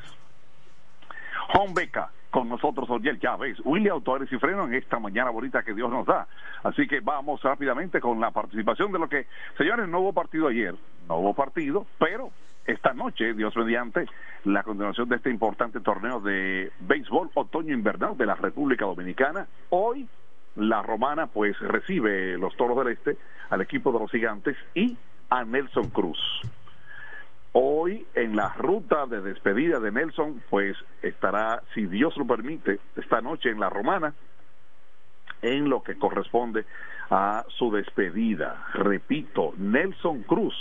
S7: Home Beca con nosotros, Oriel Chávez, William Autores y Freno en esta mañana bonita que Dios nos da. Así que vamos rápidamente con la participación de lo que, señores, no hubo partido ayer, no hubo partido, pero esta noche, Dios mediante, la continuación de este importante torneo de béisbol otoño-invernal de la República Dominicana. Hoy, la romana, pues recibe los toros del este al equipo de los gigantes y a Nelson Cruz. Hoy, en la ruta de despedida de Nelson, pues estará, si Dios lo permite, esta noche en la romana, en lo que corresponde a su despedida. Repito, Nelson Cruz.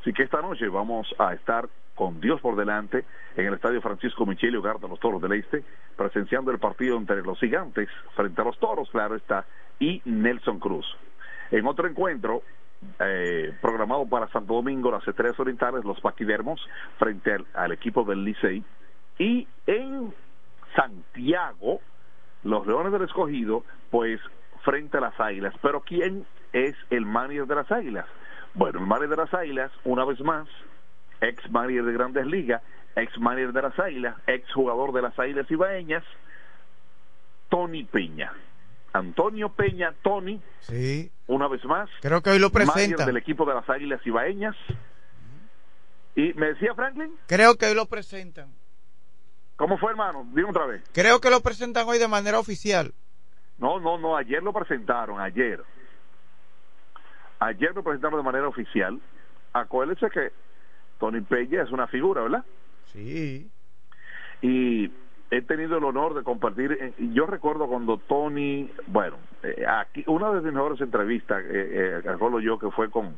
S7: Así que esta noche vamos a estar con Dios por delante en el Estadio Francisco Michele Hogar de los Toros del Este, presenciando el partido entre los gigantes frente a los Toros, claro está, y Nelson Cruz. En otro encuentro, eh, programado para Santo Domingo, las Estrellas Orientales, los Paquidermos, frente al, equipo del Licey, y en Santiago, los Leones del Escogido, pues frente a las Águilas. Pero ¿quién es el manager de las Águilas? Bueno, el manager de las Águilas, una vez más, ex manager de Grandes Ligas, ex manager de las Águilas, ex jugador de las Águilas Ibaeñas, Tony Peña. Antonio Peña, Tony,
S5: Sí,
S7: una vez más,
S5: creo que hoy lo
S7: manager
S5: presentan.
S7: del equipo de las Águilas Ibaeñas. Y me decía Franklin,
S5: Creo que hoy lo presentan.
S7: ¿cómo fue hermano? Dime otra vez.
S5: Creo que lo presentan hoy de manera oficial.
S7: No, no, no, ayer lo presentaron, ayer. Ayer lo presentaron de manera oficial. Acuérdense que Tony Peña es una figura, ¿verdad?
S5: Sí.
S7: y he tenido el honor de compartir. eh, y Yo recuerdo cuando Tony, bueno, eh, aquí una de mis mejores entrevistas, eh, eh, recuerdo yo que fue con,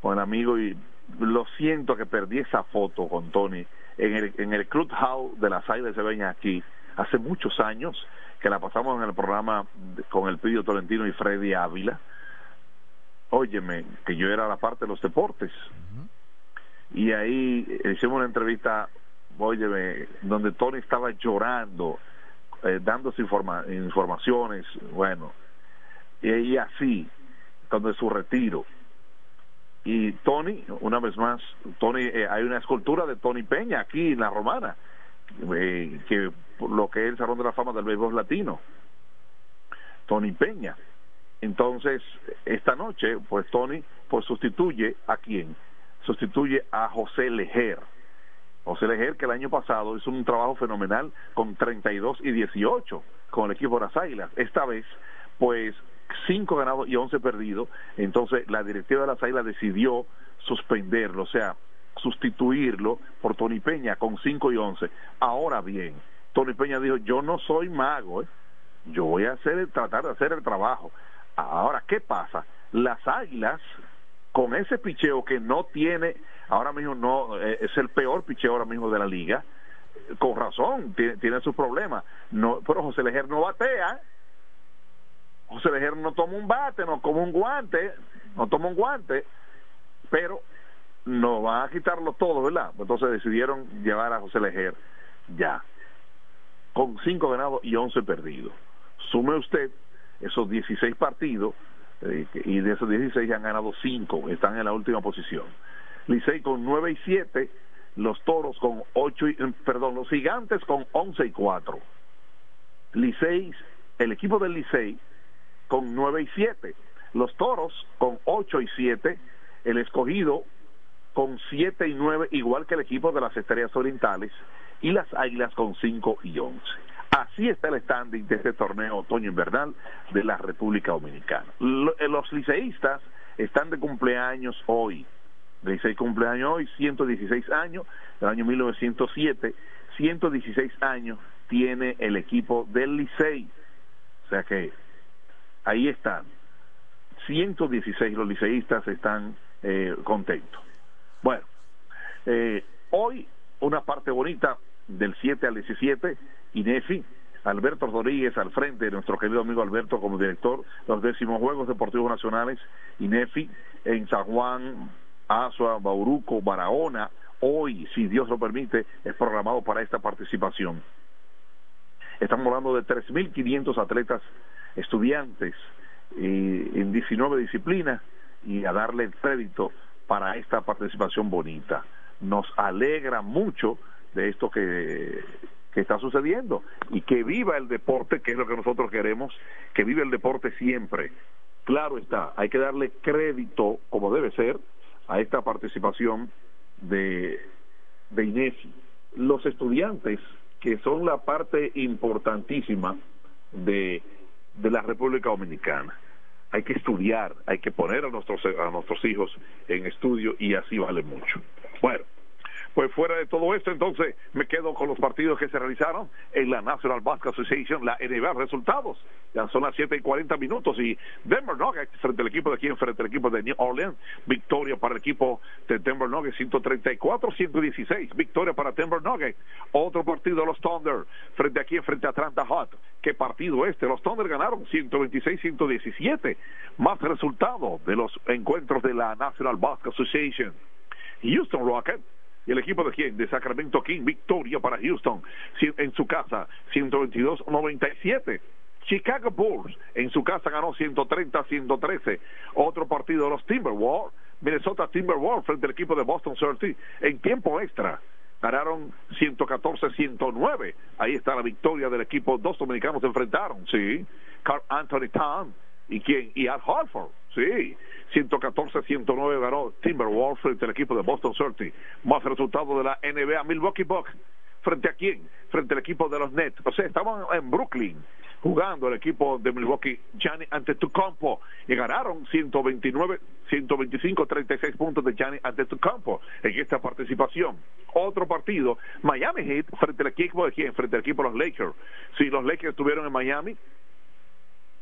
S7: con el amigo y lo siento que perdí esa foto con Tony en el, en el Club House de las Águilas de Beña aquí hace muchos años que la pasamos en el programa con el Pidio Tolentino y Freddy Ávila. Óyeme, que yo era la parte de los deportes y ahí hicimos una entrevista, óyeme, donde Tony estaba llorando, eh, dándose informa- informaciones, bueno, y, y así, es su retiro. Y Tony, una vez más, Tony, eh, hay una escultura de Tony Peña aquí en la Romana, eh, que lo que es el Salón de la Fama del Béisbol Latino. Tony Peña. Entonces, esta noche, pues Tony, pues sustituye a quién? Sustituye a José Lejer. José Lejer, que el año pasado hizo un trabajo fenomenal con 32 y 18 con el equipo de las Águilas. Esta vez, pues, 5 ganados y 11 perdidos. Entonces, la directiva de las Águilas decidió suspenderlo, o sea, sustituirlo por Tony Peña con 5 y 11. Ahora bien, Tony Peña dijo, yo no soy mago, ¿eh? yo voy a hacer tratar de hacer el trabajo. Ahora, ¿qué pasa? Las Águilas, con ese picheo que no tiene, ahora mismo no, eh, es el peor picheo ahora mismo de la liga, con razón, tiene, tiene sus problemas. No, pero José Lejer no batea. José Lejer no toma un bate, no como un guante, no toma un guante, pero no van a quitarlo todo, ¿verdad? Entonces decidieron llevar a José Lejer ya, con 5 ganados y 11 perdidos. Sume usted esos 16 partidos, eh, y de esos 16 han ganado 5, están en la última posición. Licey con 9 y 7, los toros con 8 y, eh, perdón, los gigantes con 11 y 4. Licey, el equipo del Licey con 9 y 7, los toros con 8 y 7, el escogido con 7 y 9, igual que el equipo de las Estrellas Orientales, y las Águilas con 5 y 11. Así está el standing de este torneo otoño-invernal de la República Dominicana. Eh, Los liceístas están de cumpleaños hoy. Licey cumpleaños hoy, 116 años, del año 1907. 116 años tiene el equipo del Licey. O sea que ahí están. 116 los liceístas están eh, contentos. Bueno, eh, hoy una parte bonita del 7 al 17, INEFI, Alberto Rodríguez al frente, nuestro querido amigo Alberto como director, los décimos Juegos Deportivos Nacionales, INEFI, en San Juan, Azua, Bauruco, Barahona, hoy, si Dios lo permite, es programado para esta participación. Estamos hablando de 3.500 atletas estudiantes y, en 19 disciplinas y a darle el crédito para esta participación bonita. Nos alegra mucho de esto que, que está sucediendo y que viva el deporte, que es lo que nosotros queremos, que viva el deporte siempre. Claro está, hay que darle crédito, como debe ser, a esta participación de, de Inés. Los estudiantes, que son la parte importantísima de, de la República Dominicana, hay que estudiar, hay que poner a nuestros, a nuestros hijos en estudio y así vale mucho. Bueno, pues fuera de todo esto, entonces me quedo con los partidos que se realizaron en la National Basketball Association, la NBA, resultados. Ya son las 7 y 40 minutos y Denver Nuggets frente al equipo de aquí, frente al equipo de New Orleans, victoria para el equipo de Denver Nuggets, 134-116, victoria para Denver Nuggets. Otro partido, los Thunder, frente aquí, frente a Atlanta Hot. ¿Qué partido este? Los Thunder ganaron 126-117, más resultado de los encuentros de la National Basketball Association. Houston Rockets y el equipo de quién? De Sacramento King, victoria para Houston en su casa, 122-97. Chicago Bulls en su casa ganó 130-113. Otro partido de los Timberwolves, Minnesota Timberwolves frente al equipo de Boston Celtics en tiempo extra. Ganaron 114-109. Ahí está la victoria del equipo. Dos dominicanos se enfrentaron, sí. Carl Anthony Town y quién? Y Al Horford, sí. 114-109 ganó Timberwolves frente al equipo de Boston Celtics. Más resultado de la NBA, Milwaukee Bucks. ¿Frente a quién? Frente al equipo de los Nets. O sea, estaban en Brooklyn jugando el equipo de Milwaukee, Gianni ante campo y ganaron 129, 125, 36 puntos de Gianni ante campo en esta participación. Otro partido, Miami Heat frente al equipo de quién? Frente al equipo de los Lakers. Si los Lakers estuvieron en Miami,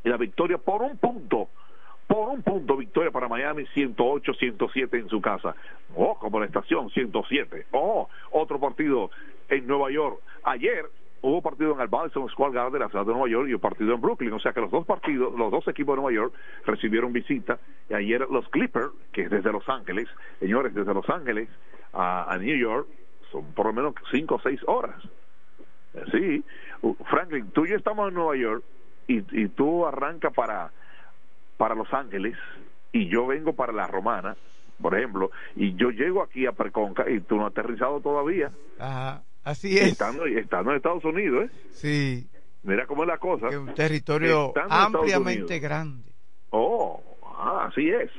S7: la victoria por un punto por un punto victoria para Miami, 108, 107 en su casa. Oh, como la estación, 107. Oh, otro partido en Nueva York. Ayer hubo partido en el Madison Square Garden de la ciudad de Nueva York y un partido en Brooklyn. O sea que los dos partidos, los dos equipos de Nueva York recibieron visita. Y ayer los Clippers, que es desde Los Ángeles, señores, desde Los Ángeles a, New York, son por lo menos 5 o 6 horas. Sí, Franklin, tú y yo estamos en Nueva York y, y tú arrancas para para Los Ángeles y yo vengo para la Romana, por ejemplo, y yo llego aquí a Preconca y tú no has aterrizado todavía.
S5: Ajá, así es.
S7: Estando, estando en Estados Unidos, ¿eh?
S5: Sí.
S7: Mira cómo es la cosa.
S5: Es un territorio ampliamente grande.
S7: Oh, ah, así es.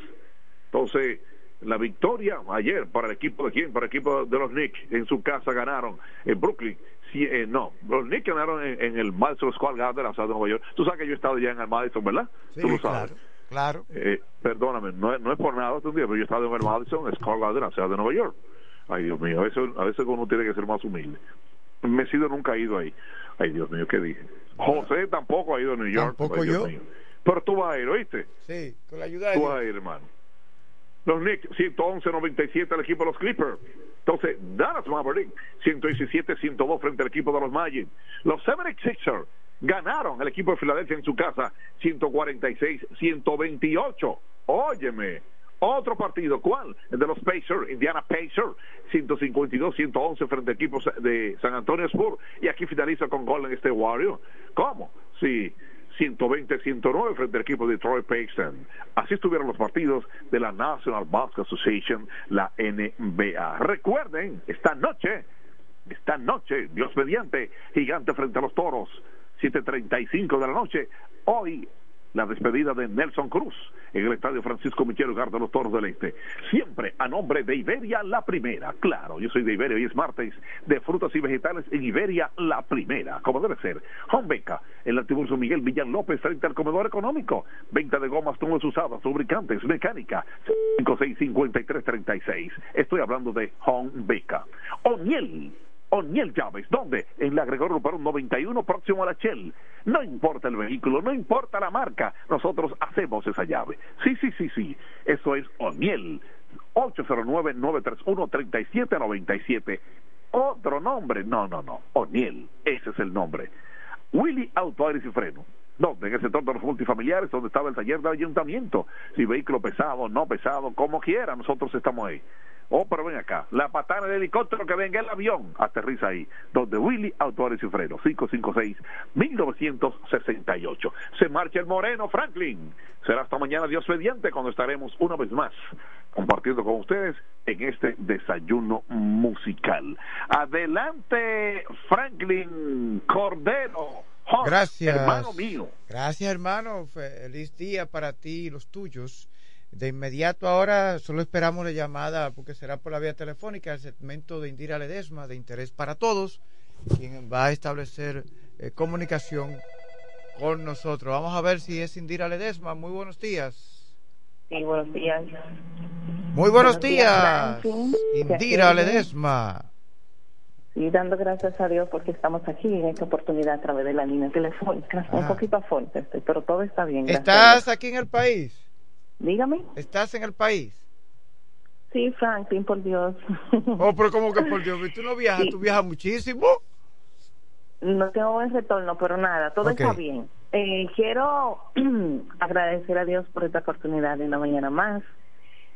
S7: Entonces, la victoria ayer para el equipo de quién? Para el equipo de los Knicks en su casa ganaron en Brooklyn. Eh, no, los Knicks ganaron en, el Madison Square Garden de la ciudad de Nueva York. Tú sabes que yo he estado ya en el Madison, ¿verdad?
S5: Sí,
S7: Tú lo
S5: sabes. Claro.
S7: Eh, perdóname, no, no, es por nada, pero yo he estado en el Madison Square Garden de la ciudad de Nueva York. Ay, Dios mío, a veces, a veces uno tiene que ser más humilde. Mesido nunca ha ido ahí. Ay, Dios mío, ¿qué dije? José tampoco ha ido a New York.
S5: Tampoco yo.
S7: Pero tú vas a ir, ¿oíste?
S5: Sí, con la ayuda de
S7: Tú vas a ir, hermano. Los Knicks, 111-97 al equipo de los Clippers. Entonces, Dallas Maverick, 117-102 frente al equipo de los Magic. Los 76ers ganaron el equipo de Filadelfia en su casa, 146-128. Óyeme, otro partido, ¿cuál? El de los Pacers, Indiana Pacers, 152-111 frente al equipo de San Antonio Spurs. Y aquí finaliza con Golden State Warriors. ¿Cómo? Sí. 120-109 frente al equipo de Detroit Pistons. Así estuvieron los partidos de la National Basketball Association, la NBA. Recuerden, esta noche, esta noche, Dios mediante, gigante frente a los toros, 7.35 de la noche, hoy la despedida de Nelson Cruz en el estadio Francisco Michel Lugar de los Toros del Este. Siempre a nombre de Iberia la primera. Claro, yo soy de Iberia y es martes de frutas y vegetales en Iberia la primera, como debe ser. Beca, el antiguo Miguel Villan López frente al comedor económico. Venta de gomas, tubos usadas, lubricantes, mecánica. 565336. Estoy hablando de Beca. O'Neill Oniel Llaves. ¿Dónde? En la Gregorio un 91, próximo a la Shell. No importa el vehículo, no importa la marca, nosotros hacemos esa llave. Sí, sí, sí, sí. Eso es Oniel. 809-931-3797. Otro nombre. No, no, no. Oniel. Ese es el nombre. Willy Auto Aires y Freno. ¿Dónde? En el sector de los multifamiliares, donde estaba el taller del ayuntamiento. Si vehículo pesado, no pesado, como quiera, nosotros estamos ahí. Oh, pero ven acá, la patana del helicóptero que venga el avión, aterriza ahí, donde Willy Autores y Frenos, 556-1968. Se marcha el Moreno Franklin. Será hasta mañana, Dios mediante, cuando estaremos una vez más compartiendo con ustedes en este desayuno musical. Adelante, Franklin Cordero.
S5: Gracias.
S7: Hermano mío.
S5: Gracias, hermano. Feliz día para ti y los tuyos. De inmediato ahora solo esperamos la llamada, porque será por la vía telefónica, el segmento de Indira Ledesma, de interés para todos, quien va a establecer eh, comunicación con nosotros. Vamos a ver si es Indira Ledesma. Muy buenos días.
S8: Sí, buenos días.
S5: Muy buenos, días,
S8: Franklin.
S5: Indira Ledesma.
S8: Sí, dando gracias a Dios porque estamos aquí en esta oportunidad a través de la línea telefónica. Un
S5: Ah.
S8: poquito estoy, pero todo está bien.
S5: ¿Estás aquí en el país?
S8: Dígame.
S5: ¿Estás en el país?
S8: Sí, Franklin, por Dios.
S5: Oh, pero como que por [laughs] Dios, tú no viajas,
S8: Sí.
S5: tú viajas muchísimo.
S8: No tengo buen retorno, pero nada, todo está bien. Eh, quiero [clears throat] agradecer a Dios por esta oportunidad de una mañana más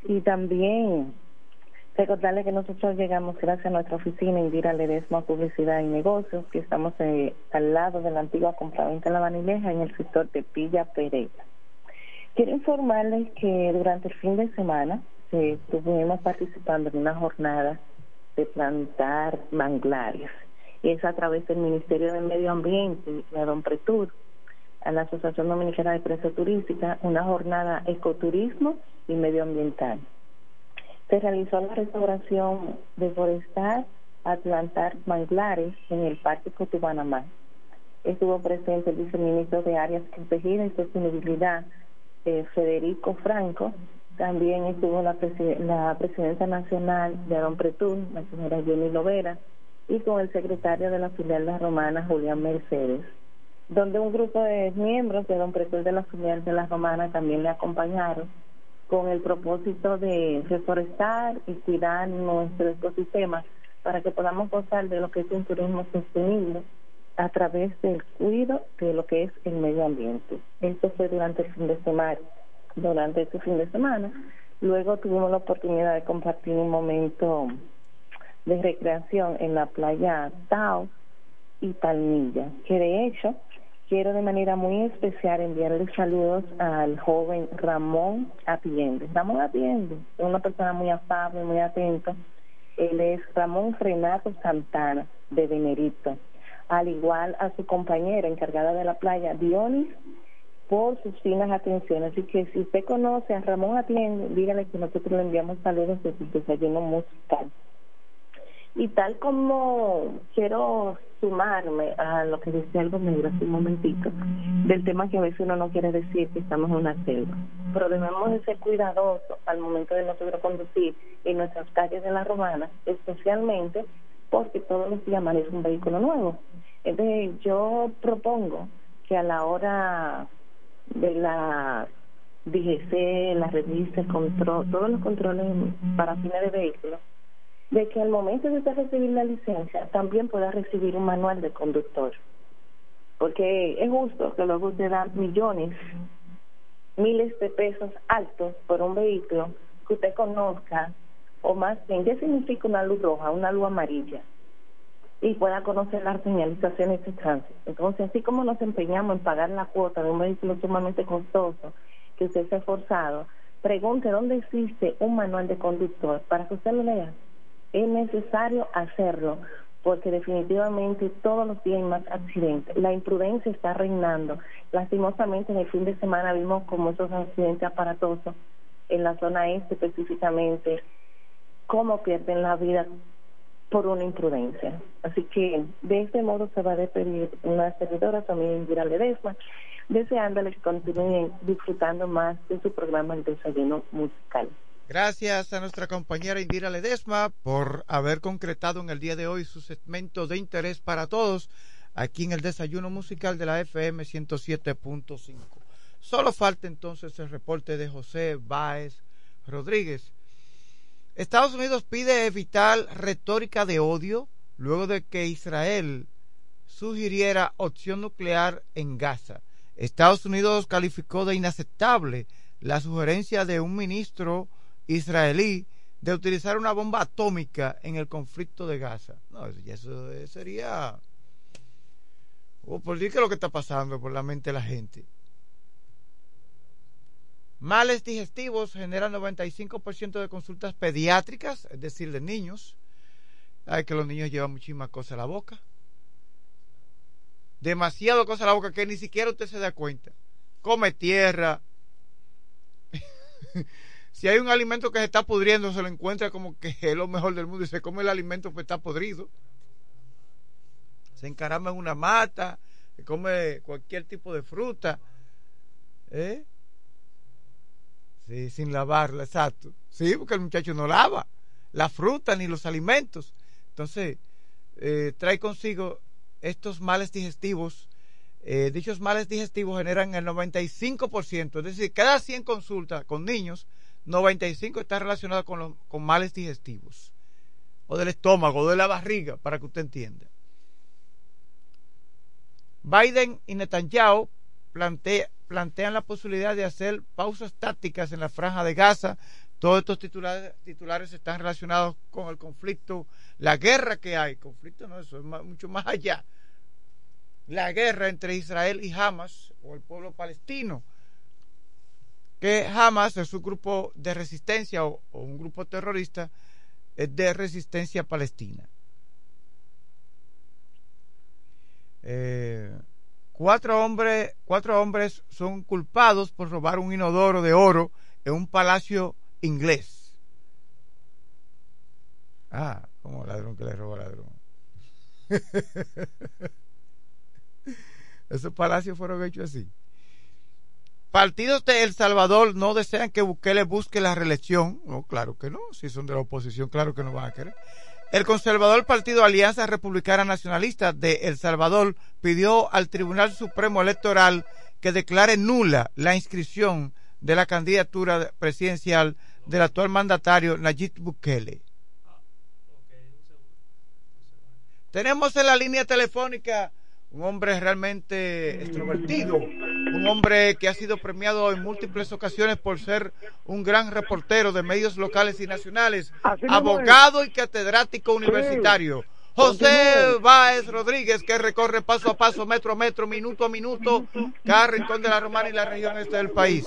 S8: y también recordarle que nosotros llegamos gracias a nuestra oficina Indira Ledesma Publicidad y Negocios, que estamos eh, al lado de la antigua compraventa La Vanileja en el sector de Villa Pereira. Quiero informarles que durante el fin de semana eh, estuvimos participando en una jornada de plantar manglares. Y es a través del Ministerio del Medio Ambiente y a Don Pretur, a la Asociación Dominicana de Prensa Turística, una jornada ecoturismo y medioambiental. Se realizó la restauración de forestal a plantar manglares en el Parque Cotubanamá. Estuvo presente el viceministro de Áreas Protegidas y Sostenibilidad, eh, Federico Franco. También estuvo la, presi- la presidenta nacional de Don Pretún, la señora Jenny Lovera, y con el secretario de la filial La Romana, Julián Mercedes, donde un grupo de miembros de Don Pretún de la filial de La Romana también le acompañaron con el propósito de reforestar y cuidar nuestro ecosistema para que podamos gozar de lo que es un turismo sostenible a través del cuidado de lo que es el medio ambiente. Esto fue durante el fin de semana. Durante este fin de semana, luego tuvimos la oportunidad de compartir un momento de recreación en la playa Tao y Palmilla, que de hecho quiero de manera muy especial enviarle saludos al joven Ramón Atiende. Ramón Atiende es una persona muy afable, muy atenta. Él es Ramón Renato Santana de Venerito, al igual a su compañera encargada de la playa, Dionis, por sus finas atenciones. Así que si usted conoce a Ramón Atiende, dígale que nosotros le enviamos saludos de su desayuno musical. Y tal como quiero sumarme a lo que decía algo negro hace un momentito, del tema que a veces uno no quiere decir que estamos en una selva, pero debemos de ser cuidadosos al momento de nosotros conducir en nuestras calles de la Romana, especialmente porque todos los días amanece un vehículo nuevo. Entonces yo propongo que a la hora de la DGC, la revista, el control, todos los controles para fines de vehículos, de que al momento de usted recibir la licencia también pueda recibir un manual de conductor. Porque es justo que luego usted da millones, miles de pesos altos por un vehículo que usted conozca, o más bien, ¿qué significa una luz roja, una luz amarilla? Y pueda conocer las señalizaciones de tránsito. Entonces, así como nos empeñamos en pagar la cuota de un vehículo sumamente costoso, que usted se ha forzado, pregunte dónde existe un manual de conductor para que usted lo lea es necesario hacerlo porque definitivamente todos los días hay más accidentes. La imprudencia está reinando. Lastimosamente en el fin de semana vimos como esos accidentes aparatosos en la zona este específicamente, cómo pierden la vida por una imprudencia. Así que de este modo se va a despedir una servidora también Indira Ledesma, deseándole que continúen disfrutando más de su programa El Desayuno Musical.
S5: Gracias a nuestra compañera Indira Ledesma por haber concretado en el día de hoy su segmento de interés para todos aquí en el desayuno musical de la FM 107.5. Solo falta entonces el reporte de José Báez Rodríguez. Estados Unidos pide evitar retórica de odio luego de que Israel sugiriera opción nuclear en Gaza. Estados Unidos calificó de inaceptable la sugerencia de un ministro israelí de utilizar una bomba atómica en el conflicto de Gaza. No, eso sería... Oh, por decir lo que está pasando por la mente de la gente. Males digestivos generan 95% de consultas pediátricas, es decir, de niños. Hay que los niños llevan muchísimas cosas a la boca. Demasiado cosas a la boca que ni siquiera usted se da cuenta. Come tierra. [laughs] si hay un alimento que se está pudriendo, se lo encuentra como que [laughs] es lo mejor del mundo y se come el alimento que está podrido. Se encarama en una mata, se come cualquier tipo de fruta. ¿Eh? Sí, sin lavarla, exacto. Sí, porque el muchacho no lava la fruta ni los alimentos. Entonces, eh, trae consigo estos males digestivos. Eh, dichos males digestivos generan el 95%, es decir, cada 100 consultas con niños, 95 está relacionado con, con males digestivos, o del estómago, o de la barriga, para que usted entienda. Biden y Netanyahu plantea, plantean la posibilidad de hacer pausas tácticas en la franja de Gaza. Todos estos titulares, titulares están relacionados con el conflicto, la guerra que hay. Conflicto no, eso es mucho más allá. La guerra entre Israel y Hamas, o el pueblo palestino. Que Hamas es un grupo de resistencia o, un grupo terrorista de resistencia palestina. Eh, Cuatro hombres, cuatro hombres son culpados por robar un inodoro de oro en un palacio inglés. Ah, como ladrón que le robó ladrón. [laughs] Esos palacios fueron hechos así. Partidos de El Salvador no desean que Bukele busque la reelección. No, claro que no. Si son de la oposición, claro que no van a querer. El conservador Partido Alianza Republicana Nacionalista de El Salvador pidió al Tribunal Supremo Electoral que declare nula la inscripción de la candidatura presidencial del actual mandatario Nayib Bukele. Tenemos en la línea telefónica un hombre realmente extrovertido, un hombre que ha sido premiado en múltiples ocasiones por ser un gran reportero de medios locales y nacionales, abogado y catedrático universitario. José Báez Rodríguez, que recorre paso a paso, metro a metro, minuto a minuto, cada rincón de la Romana y la región este del país.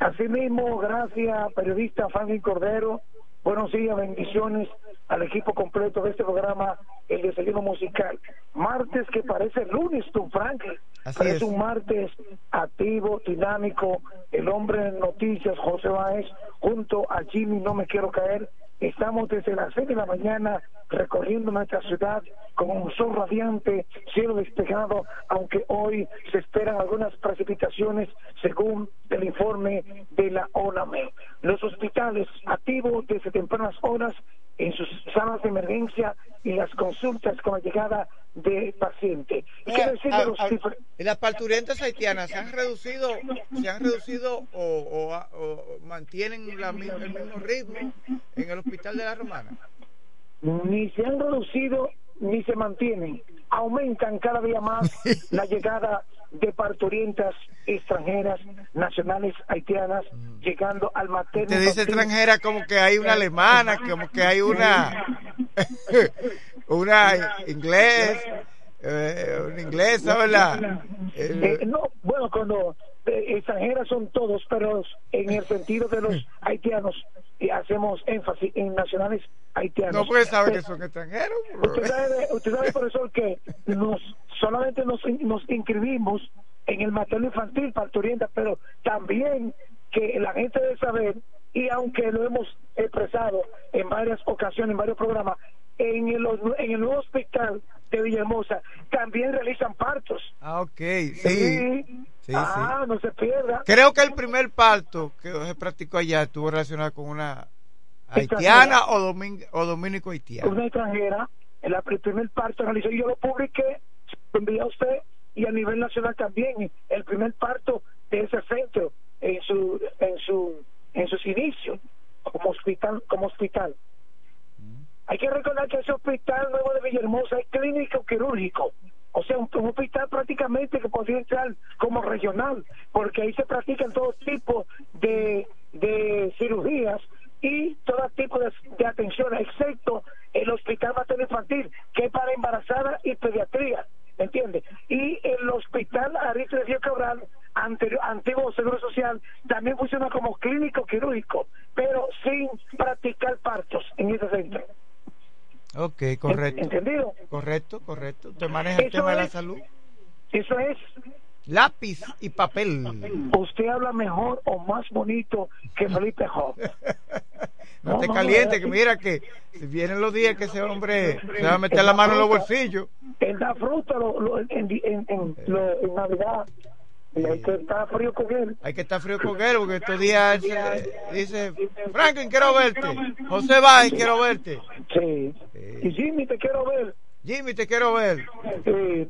S9: Asimismo, gracias, periodista Franklin Cordero. Buenos días, bendiciones al equipo completo de este programa, El Desayuno Musical. Martes que parece lunes, Tom Franklin. es. un martes activo, dinámico. El hombre en noticias, José Báez, junto a Jimmy No Me Quiero Caer. Estamos desde las seis de la mañana recorriendo nuestra ciudad con un sol radiante, cielo despejado, aunque hoy se esperan algunas precipitaciones según el informe de la ONAME. Los hospitales activos desde tempranas horas en sus salas de emergencia y las consultas con la llegada de pacientes.
S5: las parturientas haitianas se han reducido, se han reducido o, mantienen la, el mismo ritmo en el hospital de la Romana.
S9: Ni se han reducido ni se mantienen, aumentan cada día más [laughs] la llegada de parturientas extranjeras, nacionales haitianas, mm. llegando al materno.
S5: Te dice extranjera como que hay una alemana, como que hay una, [laughs] [laughs] una inglés, eh, una inglesa, ¿verdad?
S9: Eh, no, bueno, cuando eh, extranjeras son todos, pero en el sentido de los [laughs] haitianos hacemos énfasis en nacionales haitianos.
S5: No puede saber que son extranjeros.
S9: Usted sabe, usted sabe, profesor, que [laughs] nos solamente nos, nos inscribimos en el materno infantil parturienta, pero también que la gente debe saber, y aunque lo hemos expresado en varias ocasiones, en varios programas, en el, en el nuevo hospital de Villahermosa también realizan partos.
S5: Ah, ok, sí.
S9: sí. ah, no se pierda.
S5: Creo que el primer parto que se practicó allá estuvo relacionado con una haitiana o, o dominico haitiana.
S9: Una extranjera. El, el primer parto realizó, yo lo publiqué, lo envié a usted y a nivel nacional también el primer parto de ese centro en su en su en sus inicios como hospital como hospital hay que recordar que ese hospital nuevo de Villahermosa es clínico quirúrgico, o sea, un, hospital prácticamente que podría entrar como regional, porque ahí se practican todo tipo de, de cirugías y todo tipo de, de atención, excepto el hospital materno infantil, que es para embarazada y pediatría, ¿me entiendes? Y el hospital Aristóteles Río Cabral, anterior, antiguo Seguro Social, también funciona como clínico quirúrgico, pero sin practicar partos en ese centro.
S5: Ok, correcto.
S9: ¿Entendido?
S5: Correcto, correcto. Usted maneja el
S9: Eso
S5: tema de la salud.
S9: Eso es.
S5: Lápiz y papel.
S9: Usted habla mejor o más bonito que Felipe Job. [laughs]
S5: No te
S9: no,
S5: caliente,
S9: no,
S5: que mira que si vienen los días que ese hombre se va a meter la mano en los bolsillos.
S9: Él da fruta lo- lo- en, en, en- lo- en Navidad. Y hay que estar frío con él.
S5: Hay que estar frío con él porque estos días dice, Franklin, quiero verte. José Báez, quiero verte.
S9: Sí. Y Jimmy, te quiero ver.
S5: Jimmy, te quiero ver.
S9: Eh,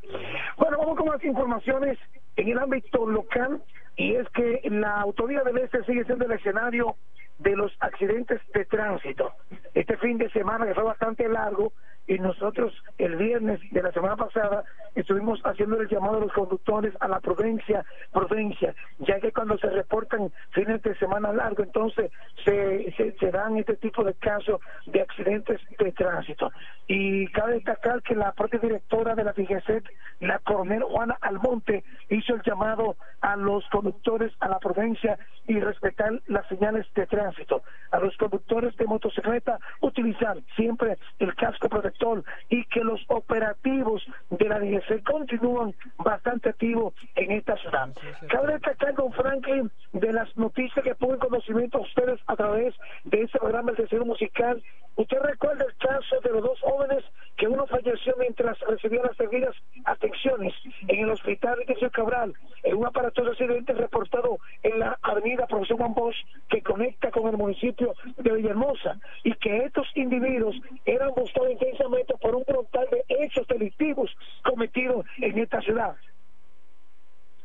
S9: bueno, vamos con más informaciones en el ámbito local y es que la autoridad del Este sigue siendo el escenario de los accidentes de tránsito. Este fin de semana que fue bastante largo y nosotros el viernes de la semana pasada estuvimos haciendo el llamado a los conductores a la prudencia, prudencia, ya que cuando se reportan fines de semana largo, entonces se, se, se dan este tipo de casos de accidentes de tránsito. Y cabe destacar que la propia directora de la DGCET, la coronel Juana Almonte, hizo el llamado a los conductores a la prudencia y respetar las señales de tránsito. A los conductores de motocicleta utilizar siempre el casco protector y que los operativos de la DGC continúan bastante activos en esta ciudad. Cabe destacar, don Franklin, de las noticias que pongo en conocimiento a ustedes a través de este programa El Deseo Musical. ¿Usted recuerda el caso de los dos jóvenes que uno falleció mientras recibía las debidas atenciones en el hospital de Cabral en un aparatoso accidente reportado en la avenida Profesor Juan Bosch que conecta con el municipio de Villahermosa y que estos individuos eran buscados intensamente por un frontal de hechos delictivos cometidos en esta ciudad.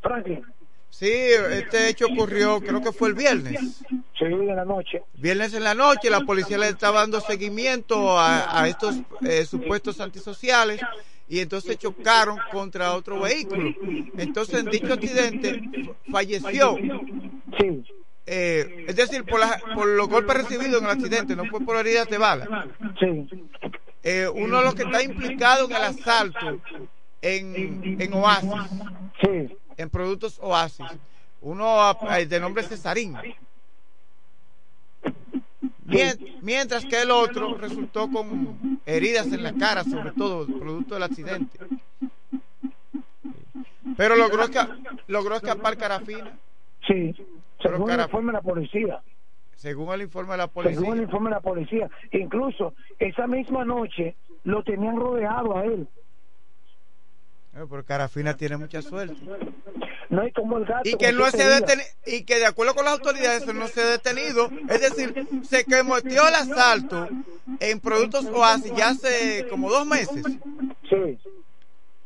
S9: Franklin.
S5: Sí, este hecho ocurrió, creo que fue el viernes.
S9: Sí, en la noche.
S5: Viernes en la noche, la policía le estaba dando seguimiento a, a estos eh, supuestos antisociales y entonces chocaron contra otro vehículo. Entonces, en dicho accidente falleció.
S9: Sí.
S5: Eh, es decir, por, la- por los golpes recibidos en el accidente, no fue por heridas de bala.
S9: Sí.
S5: Eh, uno de los que está implicado en el asalto en, en Oasis,
S9: Sí.
S5: En productos Oasis, uno ah, de nombre Cesarín. Mien- Mientras que el otro resultó con heridas en la cara, sobre todo producto del accidente. Pero logró, esca- logró escapar Carafina,
S9: Sí. Según el informe de la policía.
S5: según el informe de la
S9: Según el
S5: policía.
S9: informe de la policía. Incluso esa misma noche lo tenían rodeado a él.
S5: Eh, Pero Carafina tiene mucha suerte.
S9: No hay como el gato.
S5: y que no se
S9: días.
S5: deteni- y que de acuerdo con las autoridades no se ha detenido es decir se cometió el asalto en productos Oasis ya hace como dos meses
S9: Sí.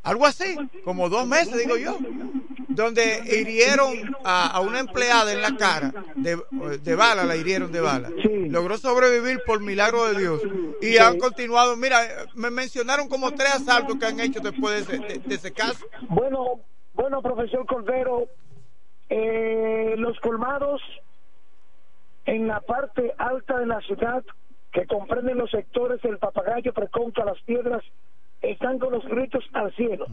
S5: algo así como dos meses digo yo donde hirieron a, a una empleada en la cara de, de bala la hirieron de bala. Logró sobrevivir por milagro de Dios. Y
S9: Sí.
S5: han continuado mira me mencionaron como tres asaltos que han hecho después de ese, de- de ese caso.
S9: Bueno, bueno, profesor Cordero, eh, los colmados en la parte alta de la ciudad, que comprenden los sectores del Papagayo, Preconca, Las Piedras, están con los gritos al cielo.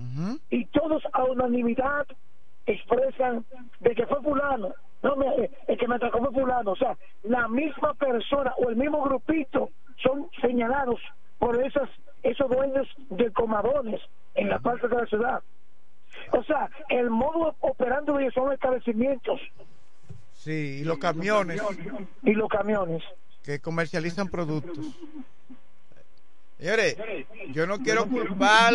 S9: Y todos a unanimidad expresan de que fue fulano, no me, eh, el que me atacó fue fulano, o sea, la misma persona o el mismo grupito son señalados por esas esos dueños de comadones en la parte de la ciudad. O sea, el modo operando de ellos son establecimientos
S5: sí y los camiones
S9: y los camiones.
S5: que comercializan productos. Señores, yo no quiero culpar.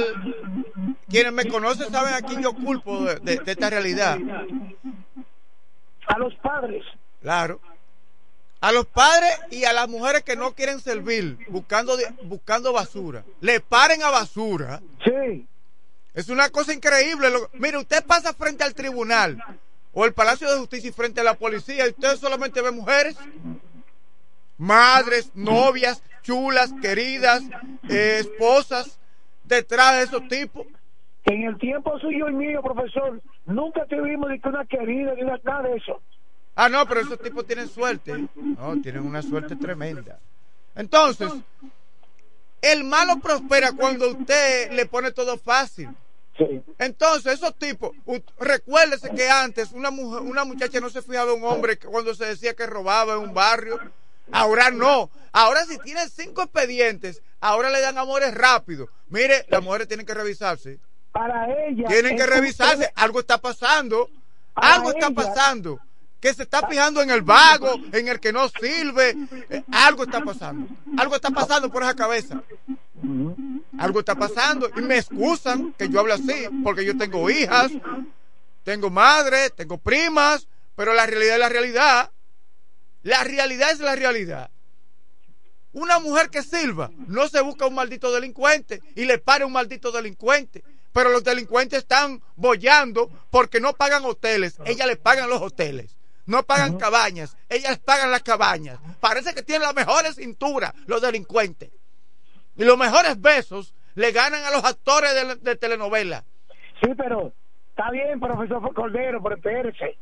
S5: Quienes me conocen saben a quién yo culpo de, de- de esta realidad.
S9: A los padres.
S5: Claro. A los padres y a las mujeres que no quieren servir, buscando, buscando basura. Le paren a basura.
S9: Sí.
S5: Es una cosa increíble. Mire, usted pasa frente al tribunal o el Palacio de Justicia y frente a la policía y usted solamente ve mujeres. Madres, novias, chulas, queridas, eh, esposas, detrás de esos tipos.
S9: En el tiempo suyo y mío, profesor, nunca tuvimos ni que una querida ni nada de eso.
S5: Ah, no, pero esos tipos tienen suerte. No, tienen una suerte tremenda. Entonces, el malo prospera cuando usted le pone todo fácil.
S9: Sí.
S5: Entonces, esos tipos, recuérdese que antes una, mujer, una muchacha no se fijaba en un hombre que cuando se decía que robaba en un barrio. Ahora no. Ahora si tienen cinco expedientes, ahora le dan amores rápidos. Mire, las mujeres tienen que revisarse.
S9: Para ella.
S5: Tienen que revisarse. Algo está pasando. Algo está pasando. Que se está fijando en el vago, en el que no sirve. Eh, algo está pasando. Algo está pasando por esa cabeza. Algo está pasando. Y me excusan que yo hable así, porque yo tengo hijas, tengo madre, tengo primas, pero la realidad es la realidad. La realidad es la realidad. Una mujer que sirva no se busca un maldito delincuente y le pare un maldito delincuente. Pero los delincuentes están bollando porque no pagan hoteles. Ellas les pagan los hoteles. No pagan cabañas. Ellas pagan las cabañas. Parece que tienen las mejores cinturas los delincuentes. Y los mejores besos le ganan a los actores de, de telenovela.
S9: Sí, pero está bien, profesor Cordero, pero espérese.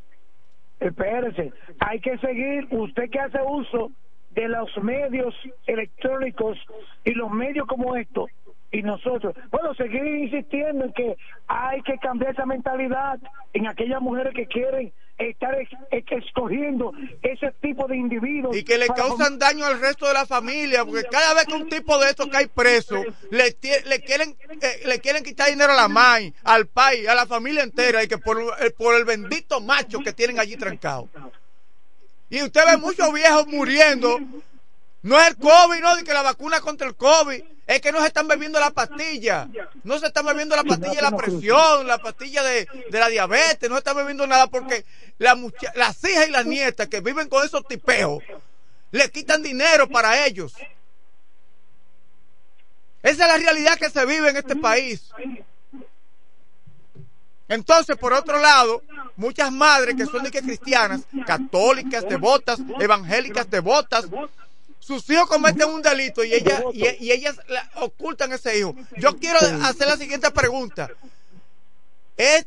S9: Espérese. Hay que seguir, usted que hace uso de los medios electrónicos y los medios como estos, y nosotros, bueno, seguir insistiendo en que hay que cambiar esa mentalidad en aquellas mujeres que quieren estar escogiendo ese tipo de individuos.
S5: y que le
S9: para
S5: causan daño al resto de la familia, porque cada vez que un tipo de estos cae preso, le, le quieren eh, le quieren quitar dinero a la MAI, al país, a la familia entera, y que por, eh, por el bendito macho que tienen allí trancado. Y usted ve muchos viejos muriendo, no es el COVID, no, de que la vacuna contra el COVID, es que no se están bebiendo la pastilla, no se están bebiendo la pastilla de la presión, la pastilla de, de la diabetes, no se están bebiendo nada porque la mucha- las hijas y las nietas que viven con esos tipeos, le quitan dinero para ellos. Esa es la realidad que se vive en este país. Entonces, por otro lado, muchas madres que son de que cristianas, católicas, devotas, evangélicas, devotas, sus hijos cometen un delito y ellas, y, y ellas la- ocultan ese hijo. Yo quiero hacer la siguiente pregunta. ¿Es,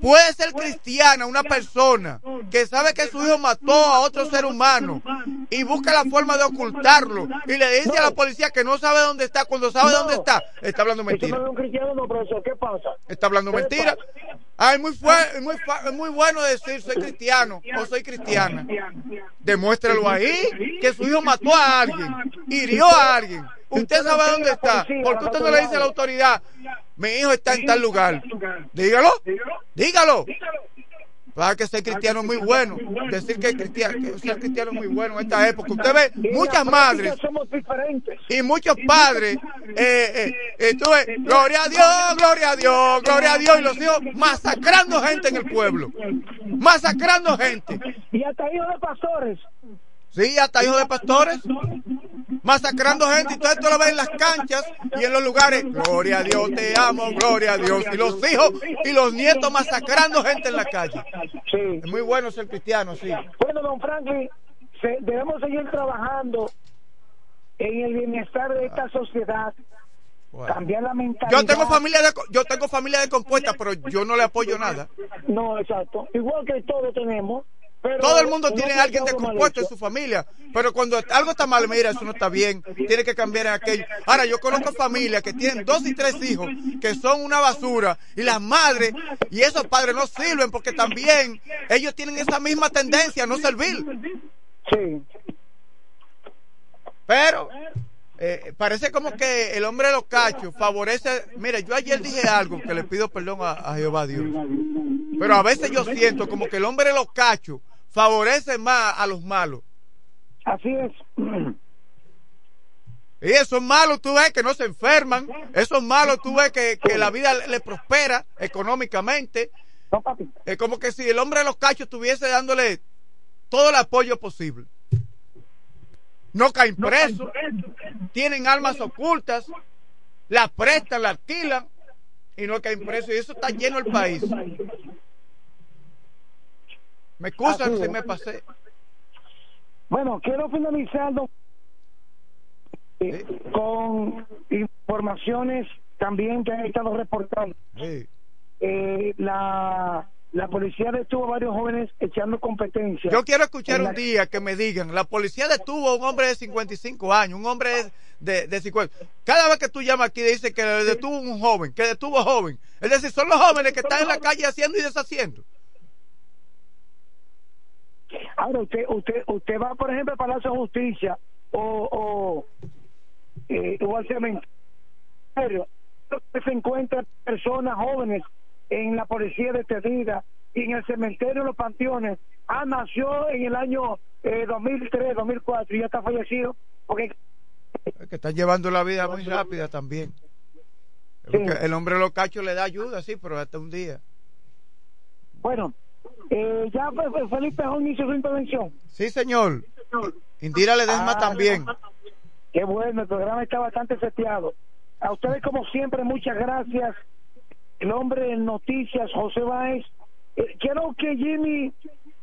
S5: ¿Puede ser cristiana una persona que sabe que su hijo mató a otro ser humano y busca la forma de ocultarlo y le dice a la policía que no sabe dónde está cuando sabe dónde está? Está hablando mentira. Está hablando mentira. Ay, muy, fue, muy, es muy bueno decir soy cristiano o soy cristiana. Demuéstralo ahí que su hijo mató a alguien, hirió a alguien. Usted sabe dónde está. ¿Por qué usted no le dice a la autoridad? Mi hijo está en tal lugar. Dígalo. Dígalo. Para que ser cristiano es muy bueno. Decir que, cristiano, que ser cristiano es muy bueno en esta época. Usted ve muchas madres y muchos padres, eh, eh, eh, tú ves, gloria a Dios, gloria a Dios, gloria a Dios, y los hijos masacrando gente en el pueblo, masacrando gente.
S9: Y hasta hijos de pastores.
S5: Sí, hasta hijos de pastores, masacrando gente, y todo esto lo ves en las canchas y en los lugares, gloria a Dios, te amo, gloria a Dios, y los hijos y los nietos masacrando gente en la calle.
S9: Sí.
S5: Es muy bueno ser cristiano, sí.
S9: Bueno, don Franklin, se- debemos seguir trabajando en el bienestar de esta sociedad, cambiar la mentalidad.
S5: Yo tengo familia de, yo tengo familia de compuesta, pero yo no le apoyo nada.
S9: No, exacto. Igual que todos tenemos. Pero
S5: Todo el mundo tiene a alguien de
S9: haga mal
S5: compuesto en su familia, pero cuando algo está mal, mira, eso no está bien, tiene que cambiar en aquello. Ahora, yo conozco familias que tienen dos y tres hijos que son una basura y las madres y esos padres no sirven porque también ellos tienen esa misma tendencia a no servir.
S9: Sí.
S5: Pero eh, parece como que el hombre de los cachos favorece. Mira, yo ayer dije algo que le pido perdón a, a Jehová Dios. Pero a veces yo siento como que el hombre de los cachos favorece más a los malos.
S9: Así es.
S5: Y esos malos tú ves que no se enferman, esos malos tú ves que, que la vida le, le prospera económicamente. Es como que si el hombre de los cachos estuviese dándole todo el apoyo posible. No caen presos, tienen armas ocultas, las prestan, las alquilan y no caen presos. Y eso está lleno el país. Me excusan
S9: Así
S5: si me pasé.
S9: Bueno, quiero finalizar don- eh, con informaciones también que han estado reportando. Eh, la, la policía detuvo a varios jóvenes echando competencia.
S5: Yo quiero escuchar
S9: la-
S5: un día que me digan, la policía detuvo a un hombre de 55 años, un hombre de, de 50. Cada vez que tú llamas aquí dice que detuvo un joven, que detuvo a joven. Es decir, son los jóvenes que están en la calle haciendo y deshaciendo.
S9: Ahora, usted, usted, usted va, por ejemplo, al Palacio de Justicia o, o, eh, o al cementerio, se encuentran personas jóvenes en la policía detenida y en el cementerio, en los panteones. Ah, nació en el año eh, 2003, 2004 y ya está fallecido porque
S5: Es que están llevando la vida muy rápida también. Porque el hombre locacho le da ayuda, sí, pero hasta un día.
S9: Bueno, eh, ya Fe- Fe- Felipe Jón hizo su intervención.
S5: Sí, señor. Indira Ledesma
S9: Ah,
S5: también.
S9: Qué bueno, el programa está bastante seteado. A ustedes, como siempre, muchas gracias. El hombre en noticias, José Báez. Eh, quiero que Jimmy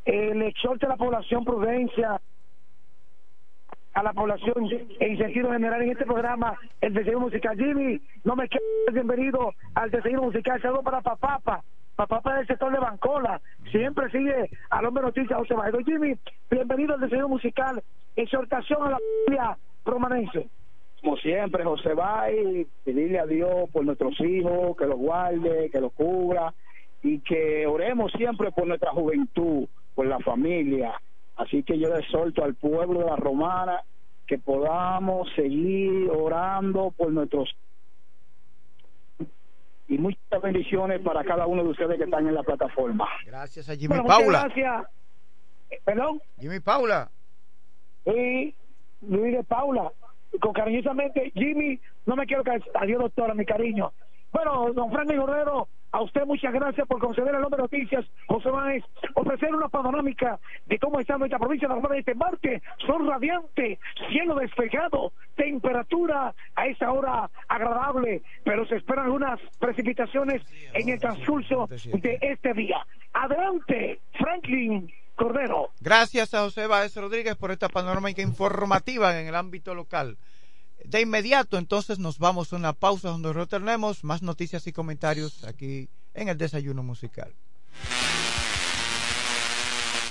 S9: eh, le exhorte a la población prudencia, a la población en sentido general en este programa, el desayuno musical. Jimmy, no me quedes bienvenido al desayuno musical. Saludos para Papapa. Papapa del sector de Bancola. Siempre sigue al hombre noticias, José. Don Jimmy, bienvenido al desayuno musical. Exhortación a la familia romanense.
S10: como siempre, José Bay, pedirle a Dios por nuestros hijos, que los guarde, que los cubra y que oremos siempre por nuestra juventud, por la familia. Así que yo exhorto al pueblo de la Romana que podamos seguir orando por nuestros y muchas bendiciones para cada uno de ustedes que están en la plataforma.
S5: Gracias a Jimmy
S9: Bueno,
S5: Paula.
S9: Gracias. Eh, Perdón.
S5: Jimmy Paula.
S9: Y Luis de Paula. Con cariñosamente, Jimmy, no me quiero caer. Adiós, doctora, mi cariño. Bueno, don Franklin Guerrero, a usted muchas gracias por conceder el nombre de noticias, José Báez, ofrecer una panorámica de cómo está nuestra provincia de Romana este martes, sol radiante, cielo despejado, temperatura a esta hora agradable, pero se esperan algunas precipitaciones en el transcurso de este día. Adelante, Franklin Cordero.
S5: Gracias a José Báez Rodríguez por esta panorámica informativa en el ámbito local. De inmediato, entonces, nos vamos a una pausa donde retornemos más noticias y comentarios aquí en el desayuno musical.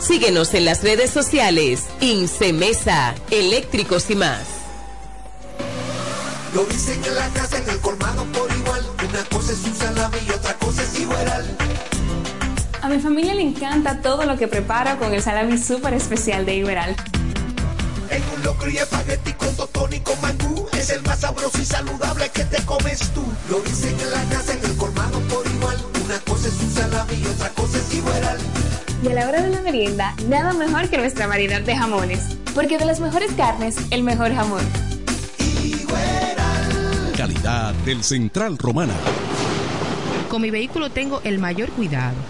S11: Síguenos en las redes sociales. Incemesa, eléctricos y más.
S2: Lo dicen en la casa, en el colmado por igual. Una cosa es un salami y otra cosa es igual.
S12: A mi familia le encanta todo lo que preparo con el salami súper especial de Iberal.
S2: En un locro y espagueti con totón y con mangú. Es el más sabroso y saludable que te comes tú. Lo dicen en la casa, en el colmado por igual. Una cosa es un salami y otra cosa es igual.
S12: Y a la hora de la merienda, nada mejor que nuestra variedad de jamones. Porque de las mejores carnes, el mejor jamón.
S3: Calidad del Central Romana.
S13: Con mi vehículo tengo el mayor cuidado.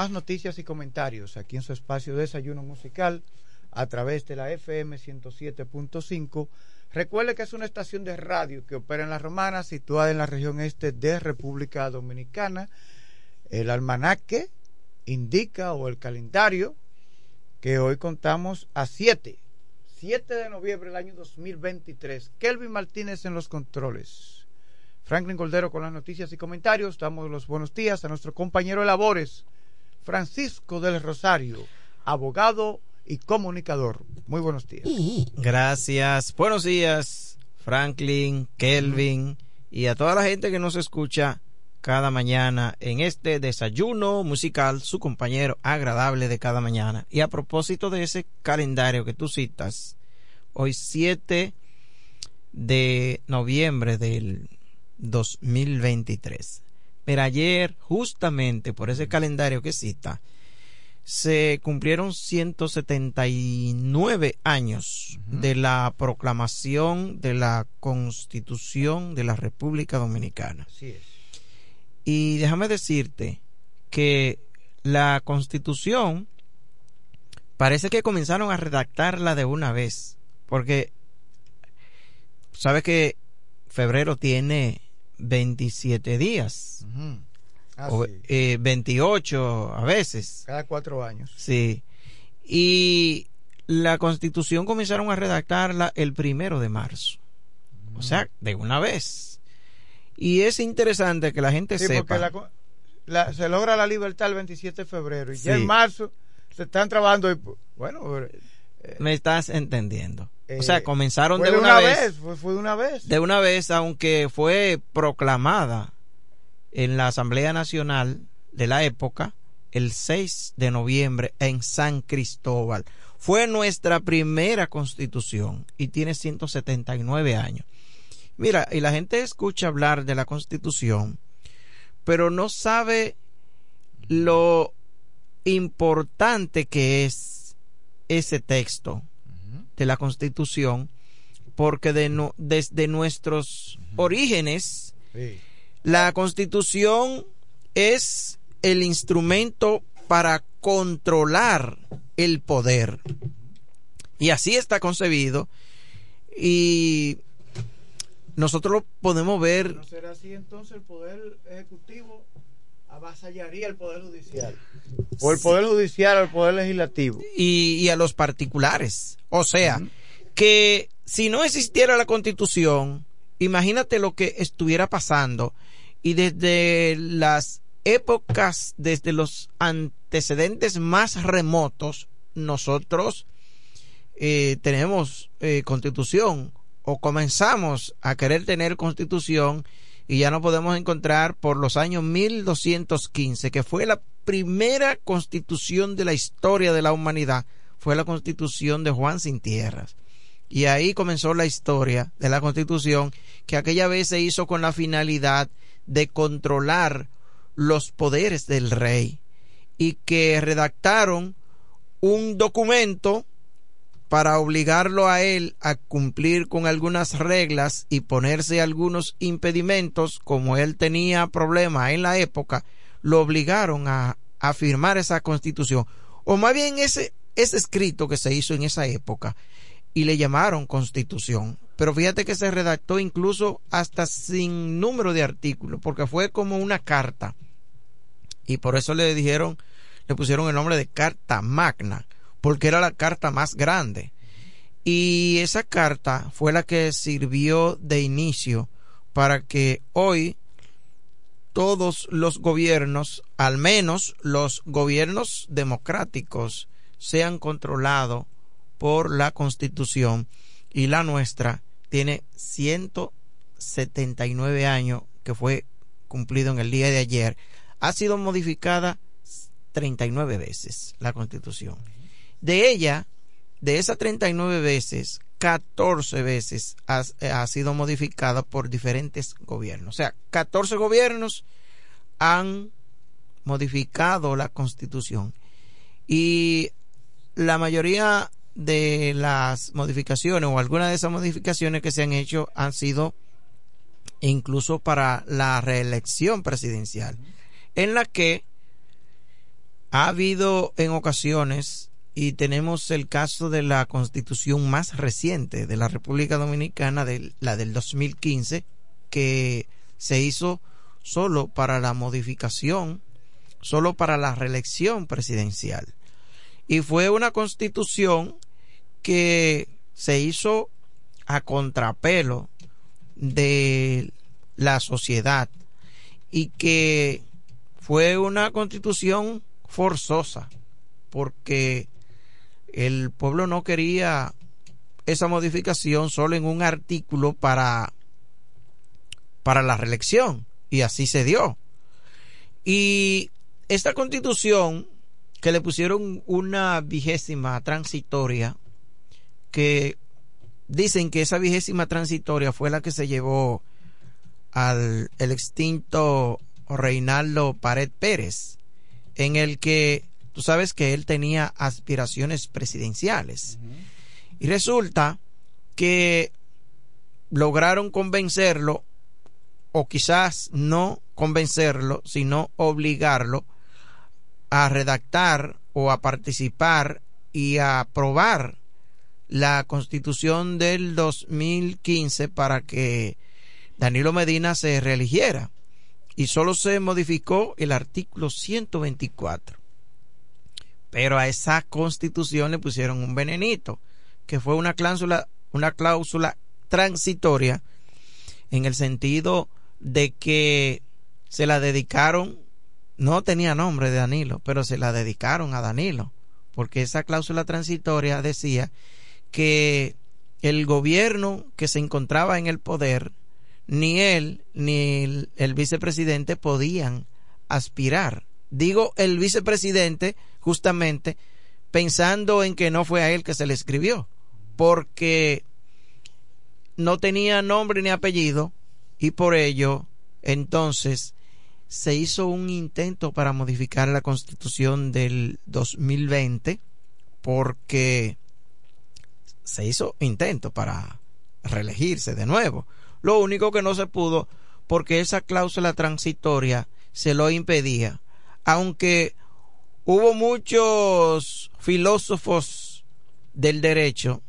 S5: Más noticias y comentarios aquí en su espacio Desayuno Musical a través de la FM 107.5. Recuerde que es una estación de radio que opera en La Romana, situada en la región este de República Dominicana. El almanaque indica o el calendario que hoy contamos a 7, 7 de noviembre del año 2023. Kelvin Martínez en los controles. Franklin Goldero con las noticias y comentarios. Damos los buenos días a nuestro compañero de labores, Francisco del Rosario, abogado y comunicador. Muy buenos días.
S14: Gracias. Buenos días, Franklin, Kelvin y a toda la gente que nos escucha cada mañana en este desayuno musical, su compañero agradable de cada mañana. Y a propósito de ese calendario que tú citas, hoy 7 de noviembre del 2023. Pero ayer, justamente por ese calendario que cita, se cumplieron 179 años de la proclamación de la Constitución de la República Dominicana.
S5: Así es.
S14: Y déjame decirte que la Constitución parece que comenzaron a redactarla de una vez, porque sabes que febrero tiene 27 días.
S5: Ah,
S14: o,
S5: sí.
S14: eh, 28 a veces.
S5: Cada cuatro años.
S14: Sí. Y la constitución comenzaron a redactarla el primero de marzo. O sea, de una vez. Y es interesante que la gente
S5: Sí,
S14: sepa.
S5: porque la la- se logra la libertad el 27 de febrero y ya en marzo se están trabajando. y, bueno, eh,
S14: Me estás entendiendo.
S5: Eh,
S14: o sea, comenzaron
S5: fue
S14: de una, vez.
S5: Fue, fue de una vez.
S14: De una vez, aunque fue proclamada en la Asamblea Nacional de la época el 6 de noviembre en San Cristóbal. Fue nuestra primera constitución y tiene 179 años. Mira, y la gente escucha hablar de la constitución, pero no sabe lo importante que es ese texto de la constitución, porque de no- desde nuestros orígenes, la constitución es el instrumento para controlar el poder. Y así está concebido. Y nosotros lo podemos ver
S5: ¿No será así entonces el Poder Ejecutivo avasallaría el Poder Judicial? O el Poder Judicial al Poder Legislativo.
S14: y, y a los particulares. O sea, que si no existiera la constitución, imagínate lo que estuviera pasando y desde las épocas, desde los antecedentes más remotos, nosotros eh, tenemos eh, constitución o comenzamos a querer tener constitución y ya no podemos encontrar por los años 1215, que fue la primera constitución de la historia de la humanidad, fue la constitución de Juan Sin Tierras. Y ahí comenzó la historia de la constitución que aquella vez se hizo con la finalidad de controlar los poderes del rey y que redactaron un documento para obligarlo a él a cumplir con algunas reglas y ponerse algunos impedimentos, como él tenía problemas en la época, lo obligaron a, firmar esa constitución. O más bien ese escrito que se hizo en esa época y le llamaron constitución. Pero fíjate que se redactó incluso hasta sin número de artículos, porque fue como una carta. Y por eso le dijeron, le pusieron el nombre de Carta Magna, porque era la carta más grande. Y esa carta fue la que sirvió de inicio para que hoy todos los gobiernos, al menos los gobiernos democráticos, sean controlados por la constitución. Y la nuestra tiene 179 años que fue cumplido en el día de ayer. Ha sido modificada 39 veces la constitución de ella de esas 39 veces 14 veces ha, ha sido modificada por diferentes gobiernos. O sea 14 gobiernos han modificado la constitución. Y la mayoría de las modificaciones o algunas de esas modificaciones que se han hecho han sido incluso para la reelección presidencial, en la que ha habido en ocasiones, y tenemos el caso de la constitución más reciente de la República Dominicana, de la del 2015, que se hizo solo para la modificación, solo para la reelección presidencial. Y fue una constitución que se hizo a contrapelo de la sociedad y que fue una constitución forzosa porque el pueblo no quería esa modificación solo en un artículo para para la reelección y así se dio. Y esta constitución que le pusieron una vigésima transitoria que dicen que esa vigésima transitoria fue la que se llevó al el extinto Reinaldo Pared Pérez, en el que tú sabes que él tenía aspiraciones presidenciales. Y resulta que lograron convencerlo, o quizás no convencerlo, sino obligarlo a redactar o a participar y a aprobar la constitución del 2015 para que Danilo Medina se reeligiera y solo se modificó el artículo 124. Pero a esa constitución le pusieron un venenito, que fue una cláusula, una cláusula transitoria en el sentido de que se la dedicaron, no tenía nombre de Danilo, pero se la dedicaron a Danilo, porque esa cláusula transitoria decía que el gobierno que se encontraba en el poder, ni él ni el, el vicepresidente podían aspirar. Digo el vicepresidente justamente pensando en que no fue a él que se le escribió, porque no tenía nombre ni apellido y por ello entonces se hizo un intento para modificar la constitución del 2020 porque se hizo intento para reelegirse de nuevo. Lo único que no se pudo porque esa cláusula transitoria se lo impedía, aunque hubo muchos filósofos del derecho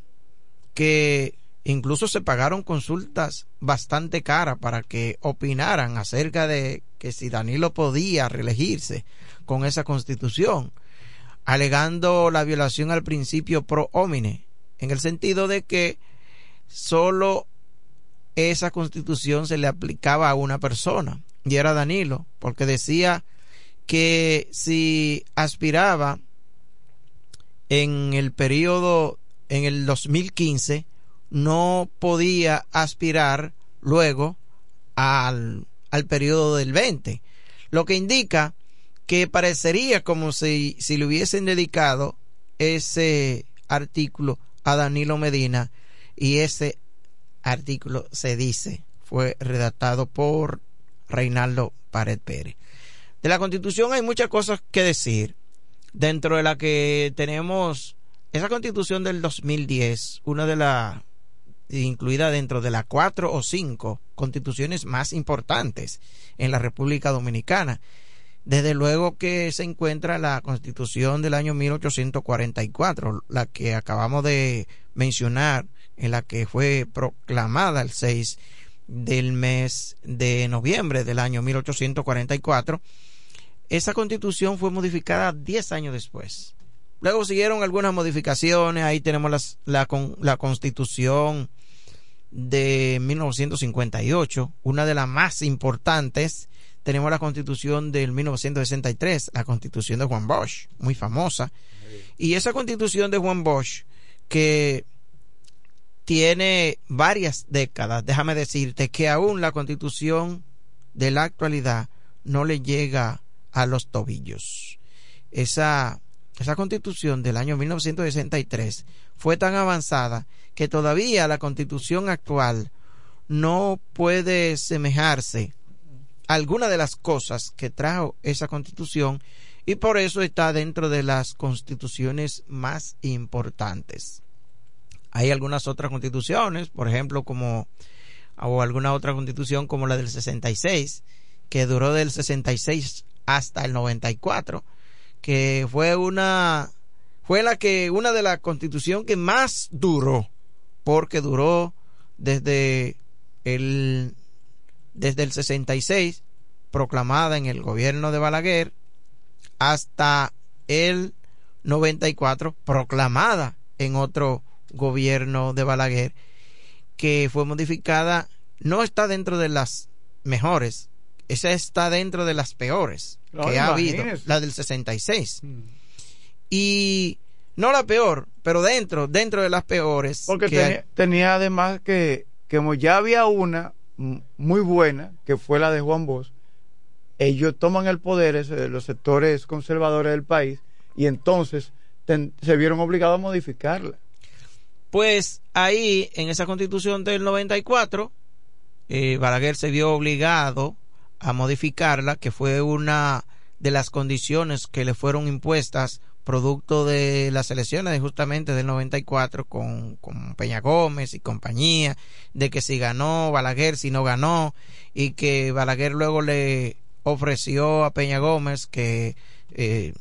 S14: que incluso se pagaron consultas bastante caras para que opinaran acerca de que si Danilo podía reelegirse con esa constitución, alegando la violación al principio pro homine, en el sentido de que solo esa constitución se le aplicaba a una persona, y era Danilo, porque decía que si aspiraba en el periodo, en el 2015, no podía aspirar luego al, al periodo del 20, lo que indica que parecería como si, si le hubiesen dedicado ese artículo a Danilo Medina y ese artículo se dice fue redactado por Reinaldo Pared Pérez. De la constitución hay muchas cosas que decir, dentro de la que tenemos esa constitución del 2010, una de las incluida dentro de las cuatro o cinco constituciones más importantes en la República Dominicana. Desde luego que se encuentra la constitución del año 1844, la que acabamos de mencionar, en la que fue proclamada el 6 del mes de noviembre del año 1844. Esa constitución fue modificada 10 años después. Luego siguieron algunas modificaciones, ahí tenemos la, la constitución de 1958, una de las más importantes. Tenemos la constitución del 1963, la constitución de Juan Bosch, muy famosa. Y esa constitución de Juan Bosch, que tiene varias décadas, déjame decirte que aún la constitución de la actualidad no le llega a los tobillos. Esa, esa constitución del año 1963 fue tan avanzada que todavía la constitución actual no puede semejarse a alguna de las cosas que trajo esa constitución y por eso está dentro de las constituciones más importantes. Hay algunas otras constituciones, por ejemplo, como o alguna otra constitución como la del 66, que duró del 66 hasta el 94, que fue una fue la que una de las constituciones que más duró porque duró desde el desde el 66 proclamada en el gobierno de Balaguer hasta el 94 proclamada en otro gobierno de Balaguer que fue modificada no está dentro de las mejores esa está dentro de las peores que ha habido la del 66 mm. y no la peor, pero dentro, dentro de las peores.
S5: Porque tenía, además que, como ya había una muy buena, que fue la de Juan Bosch, ellos toman el poder, los sectores conservadores del país, y entonces se vieron obligados a modificarla.
S14: Pues ahí, en esa constitución del 94, eh, Balaguer se vio obligado a modificarla, que fue una de las condiciones que le fueron impuestas producto de las elecciones justamente del 94 con, con Peña Gómez y compañía, de que si ganó Balaguer, si no ganó, y que Balaguer luego le ofreció a Peña Gómez que, eh,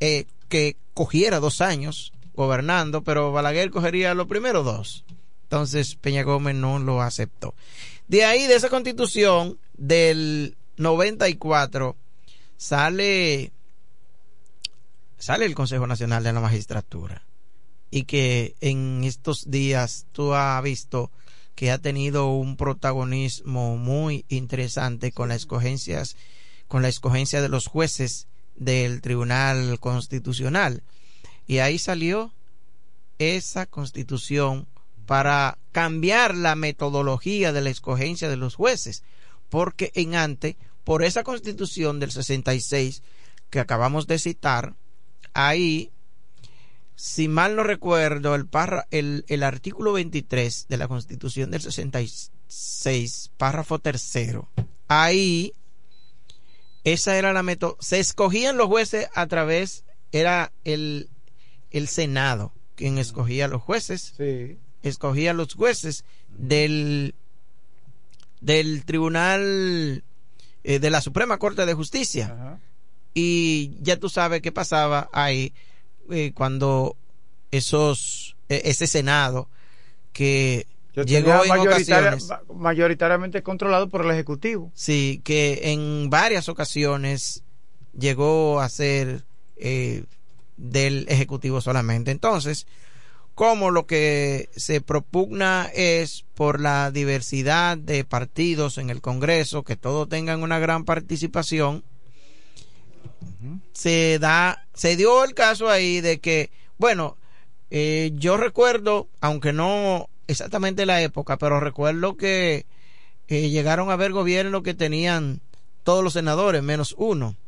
S14: eh, que cogiera dos años gobernando, pero Balaguer cogería los primeros dos. Entonces Peña Gómez no lo aceptó. De ahí, de esa constitución del 94, sale, sale el Consejo Nacional de la Magistratura. Y que en estos días tú has visto que ha tenido un protagonismo muy interesante con las escogencias, con la escogencia de los jueces del Tribunal Constitucional. Y ahí salió esa constitución para cambiar la metodología de la escogencia de los jueces, porque en antes, por esa constitución del 66 que acabamos de citar, ahí, si mal no recuerdo, el, parra, el, el artículo 23 de la constitución del 66, párrafo tercero, ahí, esa era la método, se escogían los jueces a través, era el, el Senado quien escogía a los jueces.
S5: Sí
S14: escogía a los jueces del, del Tribunal eh, de la Suprema Corte de Justicia.
S5: Ajá.
S14: Y ya tú sabes qué pasaba ahí eh, cuando esos, eh, ese Senado que
S5: Yo
S14: llegó en
S5: tenía mayoritaria-
S14: ocasiones.
S5: ma- mayoritariamente controlado por el Ejecutivo.
S14: Sí, que en varias ocasiones llegó a ser eh, del Ejecutivo solamente. Entonces, como lo que se propugna es por la diversidad de partidos en el Congreso, que todos tengan una gran participación, se da, se dio el caso ahí de que, bueno, eh, yo recuerdo, aunque no exactamente la época, pero recuerdo que eh, llegaron a haber gobiernos que tenían todos los senadores menos uno.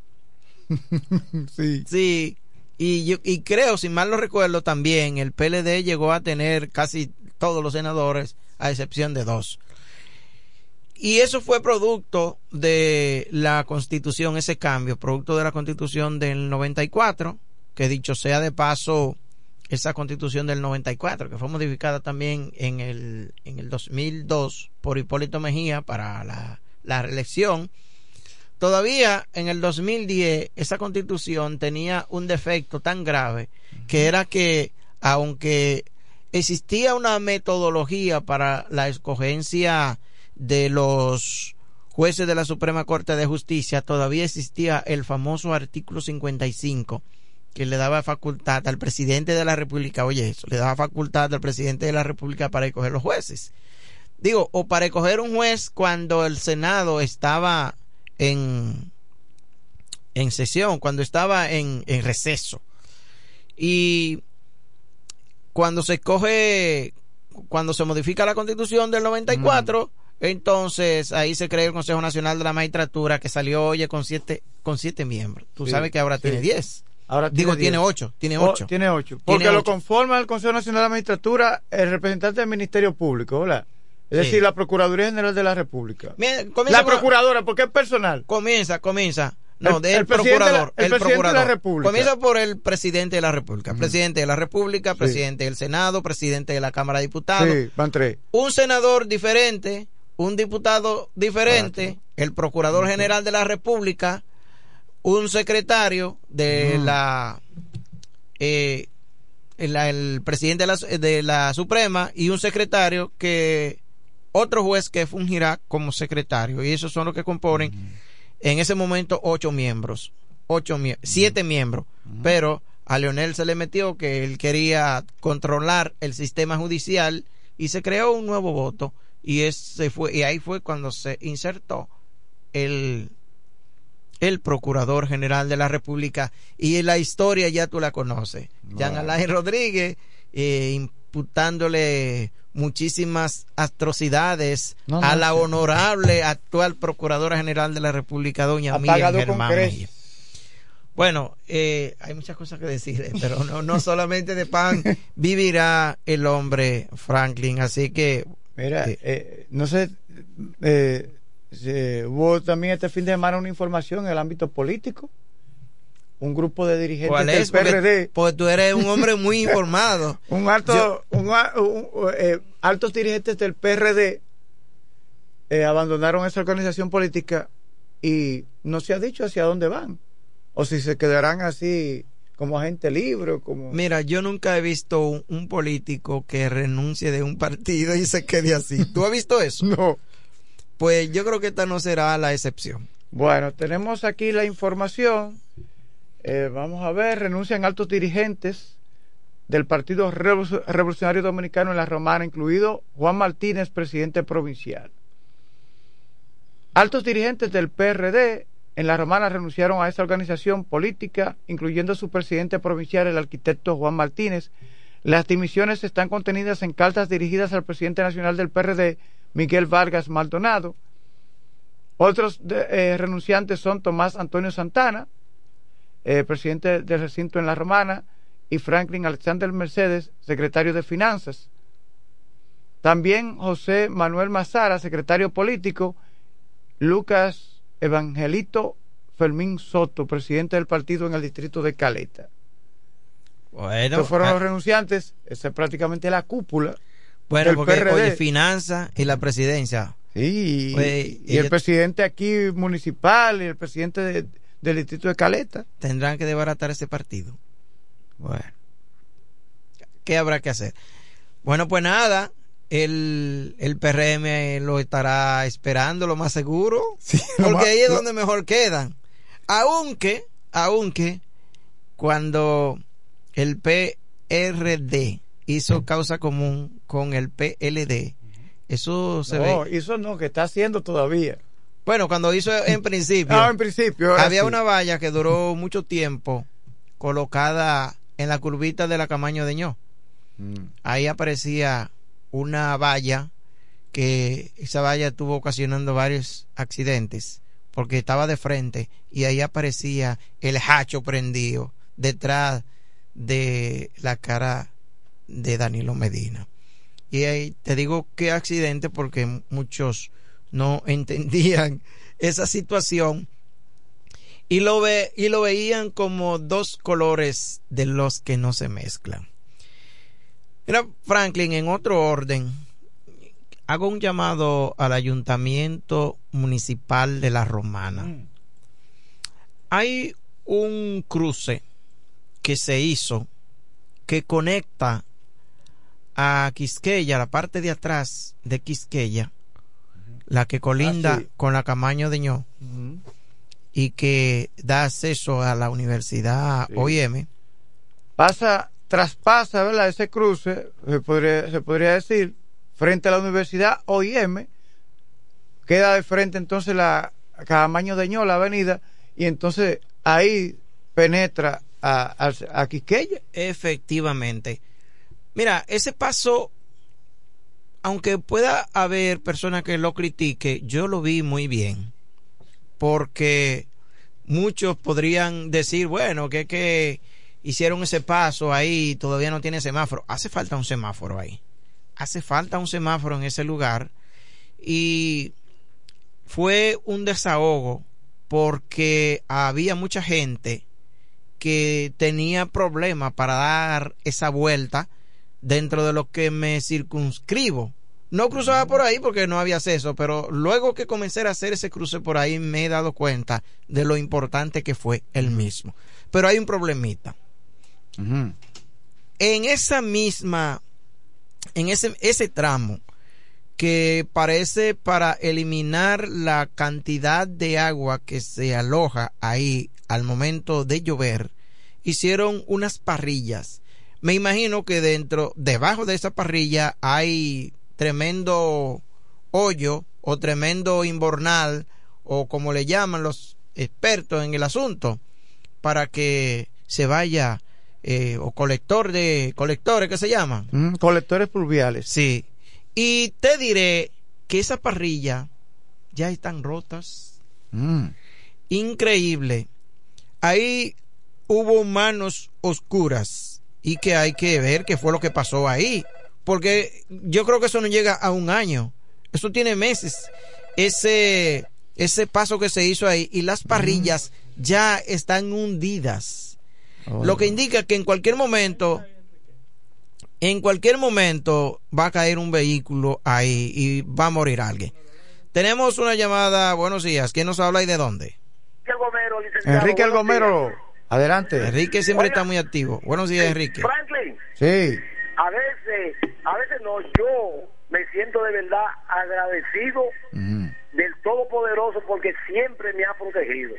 S14: [laughs]
S5: sí.
S14: Sí, y yo y creo, si mal lo recuerdo también, el PLD llegó a tener casi todos los senadores, a excepción de dos. Y eso fue producto de la constitución, ese cambio, producto de la constitución del 94, que dicho sea de paso, esa constitución del 94, que fue modificada también en el, en el 2002 por Hipólito Mejía para la, la reelección. Todavía en el 2010 esa constitución tenía un defecto tan grave que era que aunque existía una metodología para la escogencia de los jueces de la Suprema Corte de Justicia, todavía existía el famoso artículo 55 que le daba facultad al presidente de la República, oye eso, le daba facultad al presidente de la República para escoger los jueces. Digo, o para escoger un juez cuando el Senado estaba en, en sesión, cuando estaba en, en receso. Y cuando se escoge, cuando se modifica la constitución del 94, entonces ahí se crea el Consejo Nacional de la Magistratura que salió, oye, con siete, con siete miembros. Tú
S5: Sí,
S14: sabes que ahora
S5: sí.
S14: tiene diez.
S5: Ahora
S14: Digo, tiene
S5: diez.
S14: ocho, tiene
S5: Oh,
S14: ocho.
S5: tiene ocho.
S14: Tiene
S5: Porque lo conforma el Consejo Nacional de la Magistratura el representante del Ministerio Público, ¿verdad? Es
S14: Sí.
S5: decir, la Procuraduría General de la República.
S14: Mira,
S5: La Procuradora, porque es personal.
S14: Comienza, comienza. No,
S5: El-
S14: del
S5: el
S14: procurador.
S5: el
S14: el
S5: presidente de la. República.
S14: Comienza por el presidente de la República. Presidente de la República,
S5: Sí.
S14: presidente del Senado, presidente de la Cámara de Diputados.
S5: Sí, van tres.
S14: Un senador diferente, un diputado diferente, el procurador general de la República, un secretario de la, eh, la- el presidente de la, de la Suprema y un secretario que otro juez que fungirá como secretario y esos son los que componen en ese momento ocho miembros ocho mie- siete miembros. Pero a Leonel se le metió que él quería controlar el sistema judicial y se creó un nuevo voto y ese fue y ahí fue cuando se insertó el el procurador general de la República y la historia ya tú la conoces. Jean Alain Rodríguez eh, imputándole muchísimas atrocidades
S5: No, no,
S14: a la honorable actual procuradora general de la República doña Miriam Germán. Bueno, eh, hay muchas cosas que decir, [laughs] pero no, no solamente de pan vivirá el hombre Franklin, así que
S5: Mira,
S14: eh,
S5: eh, no sé, eh, hubo también este fin de semana una información en el ámbito político. Un grupo de dirigentes
S14: ¿cuál
S5: del
S14: es? Porque,
S5: PRD,
S14: porque tú eres un hombre muy [laughs] informado.
S5: un alto,
S14: Yo-
S5: un un- eh, altos dirigentes del PRD eh, abandonaron esa organización política y no se ha dicho hacia dónde van o si se quedarán así como agente libre, como...
S14: Mira, yo nunca he visto un, un, político que renuncie de un partido y se quede así. ¿Tú has visto [laughs] eso?
S5: no.
S14: Pues yo creo que esta no será la excepción.
S5: Bueno, tenemos aquí la información. Eh, vamos a ver, renuncian altos dirigentes del Partido Revolucionario Dominicano en la Romana, incluido Juan Martínez, presidente provincial. Altos dirigentes del PRD en la Romana renunciaron a esa organización política, incluyendo su presidente provincial, el arquitecto Juan Martínez. Las dimisiones están contenidas en cartas dirigidas al presidente nacional del PRD, Miguel Vargas Maldonado. Otros eh, renunciantes son Tomás Antonio Santana, eh, presidente del recinto en La Romana, y Franklin Alexander Mercedes, secretario de Finanzas. También José Manuel Mazara, secretario político, Lucas Evangelito Fermín Soto, presidente del partido en el distrito de Caleta.
S14: Bueno,
S5: Estos fueron
S14: ah,
S5: los renunciantes, esa es prácticamente la cúpula.
S14: bueno
S5: del
S14: porque
S5: PRD.
S14: oye, finanzas y la presidencia.
S5: Sí, y,
S14: y
S5: el presidente aquí municipal y el presidente de- del distrito de Caleta.
S14: Tendrán que desbaratar ese partido. Bueno, ¿qué habrá que hacer? Bueno, pues nada, el, el PRM lo estará esperando, lo más seguro, [laughs]
S5: lo
S14: porque
S5: más-
S14: ahí es
S5: lo-
S14: donde mejor quedan. Aunque, aunque, cuando el PRD hizo causa común con el PLD, eso se
S5: no,
S14: ve.
S5: eso no, que está haciendo todavía.
S14: Bueno, cuando hizo en [laughs] principio.
S5: Ah, en principio.
S14: había
S5: sí.
S14: una valla que duró mucho tiempo colocada en la curvita de la Camaño de Ño.
S5: Mm.
S14: Ahí aparecía una valla que esa valla estuvo ocasionando varios accidentes porque estaba de frente y ahí aparecía el hacho prendido detrás de la cara de Danilo Medina. Y ahí te digo que accidente porque muchos no entendían [laughs] esa situación y lo ve y lo veían como dos colores de los que no se mezclan. Mira, Franklin, en otro orden, hago un llamado al ayuntamiento municipal de La Romana. Hay un cruce que se hizo que conecta a Quisqueya, la parte de atrás de Quisqueya, la que colinda
S5: Ah, sí.
S14: con la Camaño de Ño y que da acceso a la Universidad
S5: Sí.
S14: OIM.
S5: Pasa, traspasa, ¿verdad? Ese cruce, se podría, se podría decir, frente a la Universidad OIM, queda de frente entonces la Camaño de Ño, la avenida, y entonces ahí penetra a, a, a Quisqueya.
S14: Efectivamente. Mira, ese paso, aunque pueda haber personas que lo critique, yo lo vi muy bien. Porque muchos podrían decir, bueno, que que hicieron ese paso ahí y todavía no tiene semáforo. Hace falta un semáforo ahí. Hace falta un semáforo en ese lugar. Y fue un desahogo porque había mucha gente que tenía problemas para dar esa vuelta dentro de lo que me circunscribo. No cruzaba por ahí porque no había acceso, pero luego que comencé a hacer ese cruce por ahí me he dado cuenta de lo importante que fue el mismo. Pero hay un problemita. En esa misma, en ese, ese tramo que parece para eliminar la cantidad de agua que se aloja ahí al momento de llover, hicieron unas parrillas. Me imagino que dentro, debajo de esa parrilla hay tremendo hoyo o tremendo inbornal o como le llaman los expertos en el asunto para que se vaya eh, o colector de colectores que se llaman
S5: Mm, colectores pluviales.
S14: Sí. Y te diré que esa parrilla ya están rotas.
S5: Mm.
S14: Increíble. Ahí hubo manos oscuras y que hay que ver qué fue lo que pasó ahí. Porque yo creo que eso no llega a un año. Eso tiene meses. Ese, ese paso que se hizo ahí y las parrillas ya están hundidas. Lo que indica que en cualquier momento en cualquier momento va a caer un vehículo ahí y va a morir alguien. Tenemos una llamada, buenos días, ¿quién nos habla y de dónde?
S6: Enrique Gomero, licenciado.
S5: Enrique El
S6: buenos días.
S5: Gomero, Adelante.
S14: Enrique siempre está muy activo. Buenos días, Enrique.
S6: Franklin,
S5: Sí.
S6: a veces, a veces no, yo me siento de verdad agradecido del Todopoderoso porque siempre me ha protegido.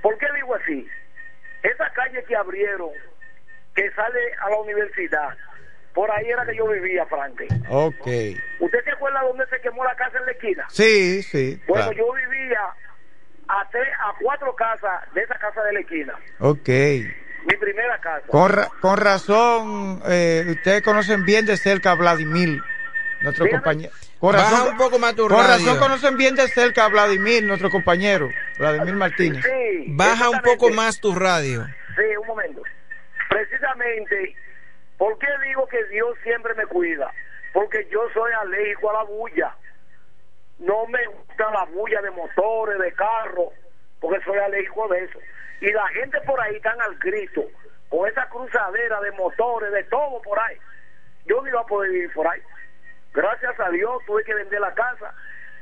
S6: ¿Por qué digo así? Esa calle que abrieron, que sale a la universidad, por ahí era que yo vivía, Franklin.
S5: Ok.
S6: ¿Usted se acuerda dónde se quemó la casa en la esquina?
S5: Sí, sí.
S6: Bueno,
S5: claro.
S6: yo vivía a, tres, a cuatro casas de esa casa de la esquina.
S5: Ok.
S6: Mi primera casa.
S5: Con, ra- con razón, eh, ustedes conocen bien de cerca a Vladimir, nuestro
S6: Dígame.
S5: compañero. Con
S14: Baja un poco más tu
S5: con
S14: radio.
S5: razón conocen bien de cerca a Vladimir, nuestro compañero, Vladimir Martínez.
S6: Sí,
S14: Baja un poco más tu radio.
S6: Sí, un momento. Precisamente, ¿por qué digo que Dios siempre me cuida? Porque yo soy alérgico a la bulla. No me gusta la bulla de motores, de carros, porque soy alérgico de eso. Y la gente por ahí están al grito, con esa cruzadera de motores, de todo por ahí. Yo no iba a poder vivir por ahí. Gracias a Dios tuve que vender la casa.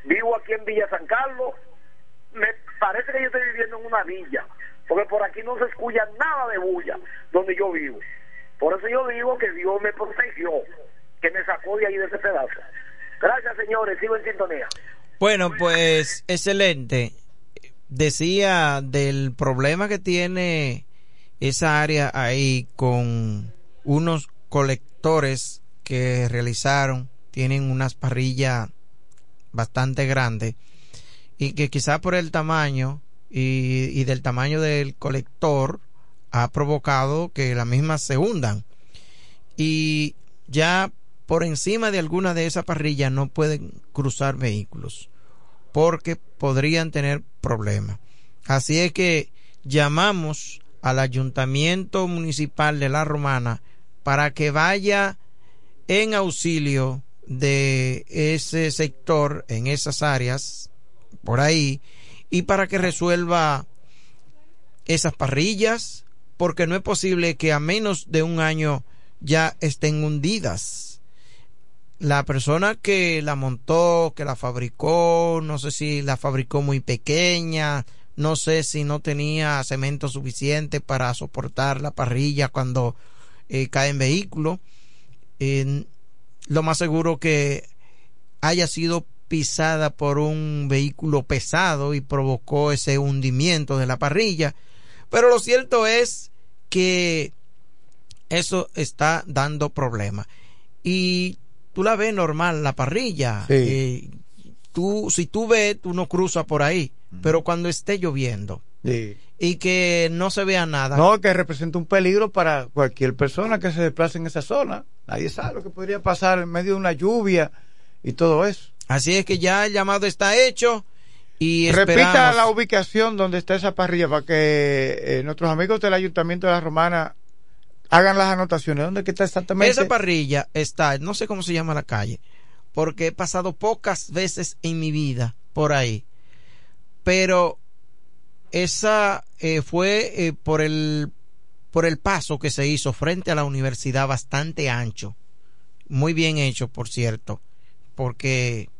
S6: Vivo aquí en Villa San Carlos. Me parece que yo estoy viviendo en una villa, porque por aquí no se escucha nada de bulla donde yo vivo. Por eso yo digo que Dios me protegió, que me sacó de ahí de ese pedazo. Gracias, señores. Sigo en sintonía.
S14: Bueno, pues excelente. Decía del problema que tiene esa área ahí con unos colectores que realizaron. Tienen unas parrillas bastante grandes y que quizá por el tamaño y, y del tamaño del colector ha provocado que las mismas se hundan. Y ya por encima de alguna de esas parrillas no pueden cruzar vehículos porque podrían tener problemas. Así es que llamamos al ayuntamiento municipal de La Romana para que vaya en auxilio de ese sector en esas áreas por ahí y para que resuelva esas parrillas porque no es posible que a menos de un año ya estén hundidas la persona que la montó, que la fabricó, no sé si la fabricó muy pequeña, no sé si no tenía cemento suficiente para soportar la parrilla cuando eh, cae en vehículo. Eh, lo más seguro que haya sido pisada por un vehículo pesado y provocó ese hundimiento de la parrilla. Pero lo cierto es que eso está dando problemas. Y tú la ves normal, la parrilla.
S5: Sí.
S14: eh, tú, si tú ves, tú no cruzas por ahí. Pero cuando esté lloviendo
S5: Sí.
S14: y que no se vea nada.
S5: No, que representa un peligro para cualquier persona que se desplace en esa zona. Nadie sabe lo que podría pasar en medio de una lluvia y todo eso.
S14: Así es que ya el llamado está hecho y
S5: Repita la ubicación donde está esa parrilla para que eh, nuestros amigos del Ayuntamiento de la Romana hagan las anotaciones. ¿Dónde que está exactamente?
S14: Esa parrilla está, no sé cómo se llama la calle, porque he pasado pocas veces en mi vida por ahí. Pero esa eh, fue eh, por el por el paso que se hizo frente a la universidad bastante ancho. Muy bien hecho, por cierto, porque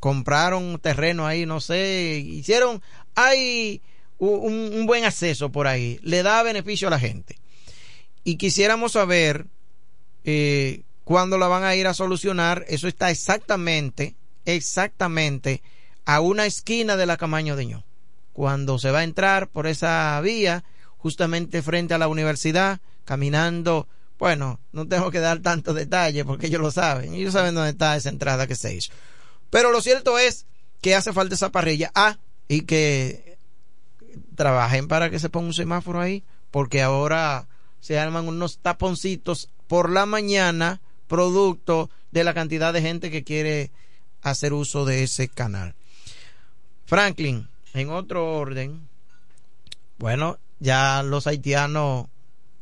S14: compraron terreno ahí, no sé, hicieron hay un, un buen acceso por ahí, le da beneficio a la gente y quisiéramos saber eh, cuándo la van a ir a solucionar. Eso está exactamente, exactamente a una esquina de la Camaño de Ño. Cuando se va a entrar por esa vía, justamente frente a la universidad, caminando. Bueno, no tengo que dar tanto detalle porque ellos lo saben. Ellos saben dónde está esa entrada que se hizo. Pero lo cierto es que hace falta esa parrilla. Ah, y que trabajen para que se ponga un semáforo ahí, porque ahora se arman unos taponcitos por la mañana, producto de la cantidad de gente que quiere hacer uso de ese canal. Franklin, en otro orden, bueno, ya los haitianos,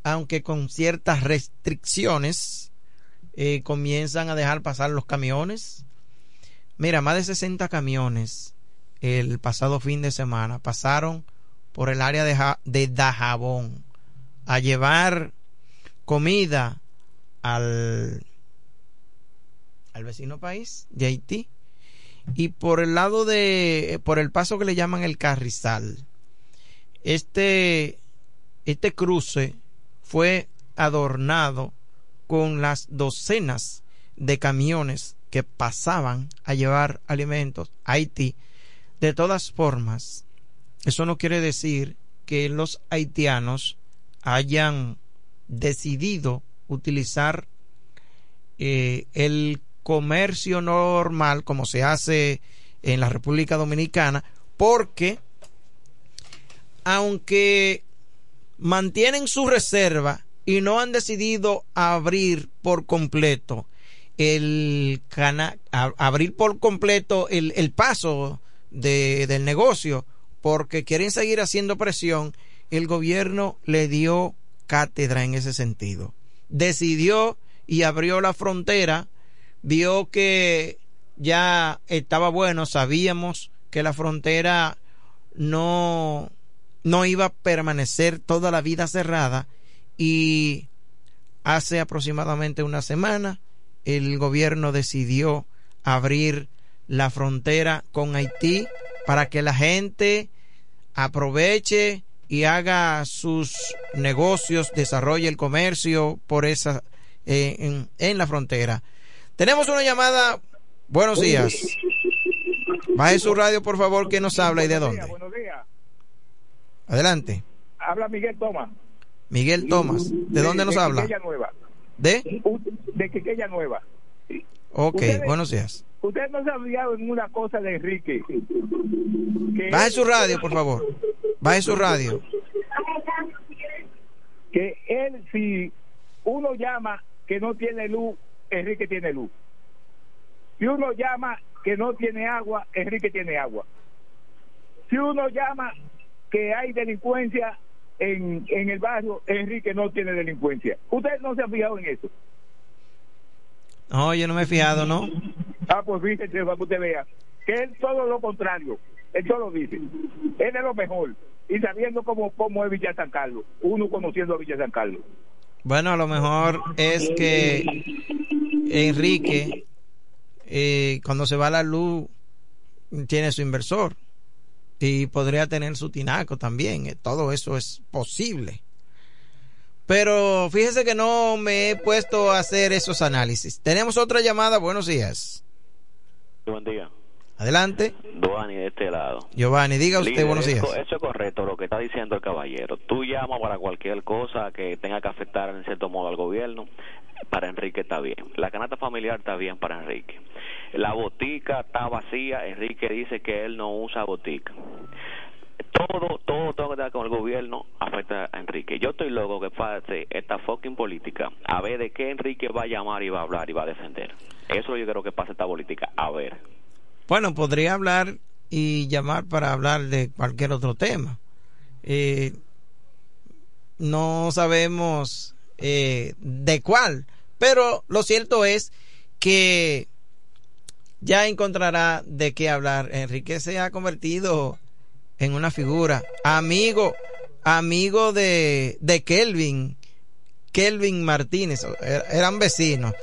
S14: aunque con ciertas restricciones, eh, comienzan a dejar pasar los camiones. Mira, más de 60 camiones el pasado fin de semana pasaron por el área de, de Dajabón a llevar comida al, al vecino país de Haití y por el lado de por el paso que le llaman el Carrizal este este cruce fue adornado con las docenas de camiones que pasaban a llevar alimentos a Haití. De todas formas, eso no quiere decir que los haitianos hayan decidido utilizar eh, el comercio normal como se hace en la República Dominicana, porque aunque mantienen su reserva y no han decidido abrir por completo el canal, abrir por completo el, el paso de, del negocio, porque quieren seguir haciendo presión, el gobierno le dio cátedra en ese sentido. Decidió y abrió la frontera, vio que ya estaba bueno, sabíamos que la frontera no, no iba a permanecer toda la vida cerrada y hace aproximadamente una semana el gobierno decidió abrir la frontera con Haití para que la gente aproveche y haga sus negocios, desarrolle el comercio por esa eh, en, en la frontera. Tenemos una llamada. Buenos días. Baje su radio, por favor, que nos habla y de dónde.
S15: Buenos días.
S14: Adelante.
S15: Habla Miguel Tomás.
S14: Miguel Tomás. ¿De dónde nos habla?
S15: Quiqueya Nueva.
S14: ¿De?
S15: De Quiqueya Nueva.
S14: Ok, buenos días.
S15: Usted no se ha fijado en una cosa de Enrique. Que
S14: Baje su radio, por favor. Baje su radio.
S15: Que él, si uno llama que no tiene luz, Enrique tiene luz. Si uno llama que no tiene agua, Enrique tiene agua. Si uno llama que hay delincuencia en, en el barrio, Enrique no tiene delincuencia. Usted no se ha fijado en eso.
S14: No, yo no me he fijado, ¿no?
S15: Ah, pues fíjese, para que usted vea. Que él todo lo contrario. Él todo dice. Él es lo mejor. Y sabiendo cómo, cómo es Villa San Carlos. Uno conociendo a Villa San Carlos.
S14: Bueno, a lo mejor es que Enrique, eh, cuando se va la luz, tiene su inversor y podría tener su tinaco también. Eh, Todo eso es posible. Pero fíjese que no me he puesto a hacer esos análisis. Tenemos otra llamada. Buenos días.
S16: Buen día.
S14: Adelante.
S16: Duani de este lado.
S14: Giovanni, diga usted
S16: Líder,
S14: buenos días.
S16: Eso, eso es correcto lo que está diciendo el caballero. Tú llamas para cualquier cosa que tenga que afectar en cierto modo al gobierno. Para Enrique está bien. La canasta familiar está bien para Enrique. La botica está vacía. Enrique dice que él no usa botica. Todo, todo, todo que tenga con el gobierno afecta a Enrique. Yo estoy loco que pase esta fucking política. A ver de qué Enrique va a llamar y va a hablar y va a defender. Eso yo creo que pasa esta política. A ver.
S14: Bueno, podría hablar y llamar para hablar de cualquier otro tema. Eh, no sabemos eh, de cuál, pero lo cierto es que ya encontrará de qué hablar. Enrique se ha convertido en una figura, amigo, amigo de, de Kelvin, Kelvin Martínez, er- eran vecinos.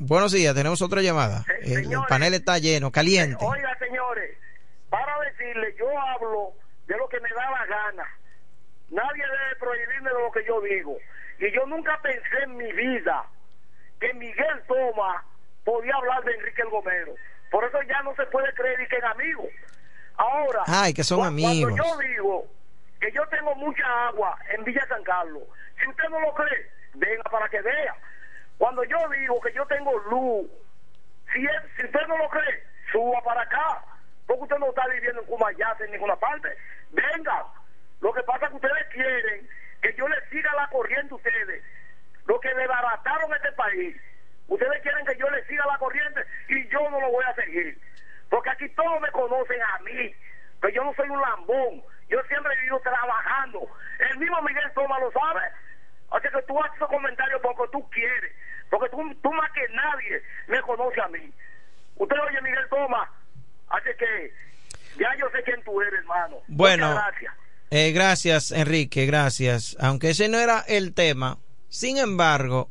S14: Buenos días, tenemos otra llamada. El, el panel está lleno, caliente.
S6: Oiga, señores, para decirle, yo hablo de lo que me da la gana. Nadie debe prohibirme de lo que yo digo. Y yo nunca pensé en mi vida que Miguel Toma podía hablar de Enrique el Gomero. Por eso ya no se puede creer y que es amigo. Ahora,
S14: Ay, que son
S6: cu-
S14: amigos.
S6: cuando yo digo que yo tengo mucha agua en Villa San Carlos, si usted no lo cree, venga para que vea. Cuando yo digo que yo tengo luz, si, es, si usted no lo cree, suba para acá. Porque usted no está viviendo en Cumayate en ninguna parte. Venga. Lo que pasa es que ustedes quieren que yo les siga la corriente a ustedes. Lo que desbarataron este país. Ustedes quieren que yo les siga la corriente y yo no lo voy a seguir. Porque aquí todos me conocen a mí. Que yo no soy un lambón. Yo siempre he vivido trabajando. El mismo Miguel Toma lo sabe. Así que tú haces esos comentarios porque tú quieres. Porque tú, tú más que nadie me conoce a mí. Usted oye Miguel Toma. Así que ya yo sé quién tú eres, hermano.
S14: Bueno,
S6: Muchas gracias.
S14: Eh, gracias, Enrique, gracias. Aunque ese no era el tema, sin embargo,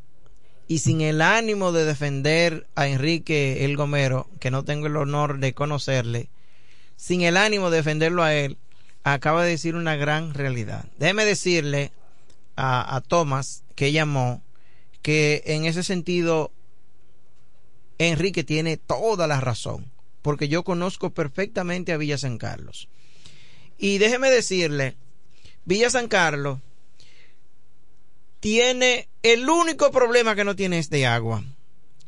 S14: y sin el ánimo de defender a Enrique el Gomero, que no tengo el honor de conocerle, sin el ánimo de defenderlo a él, acaba de decir una gran realidad. Déjeme decirle a, a que llamó, que en ese sentido Enrique tiene toda la razón, porque yo conozco perfectamente a Villa San Carlos. Y déjeme decirle, Villa San Carlos tiene el único problema que no tiene es de agua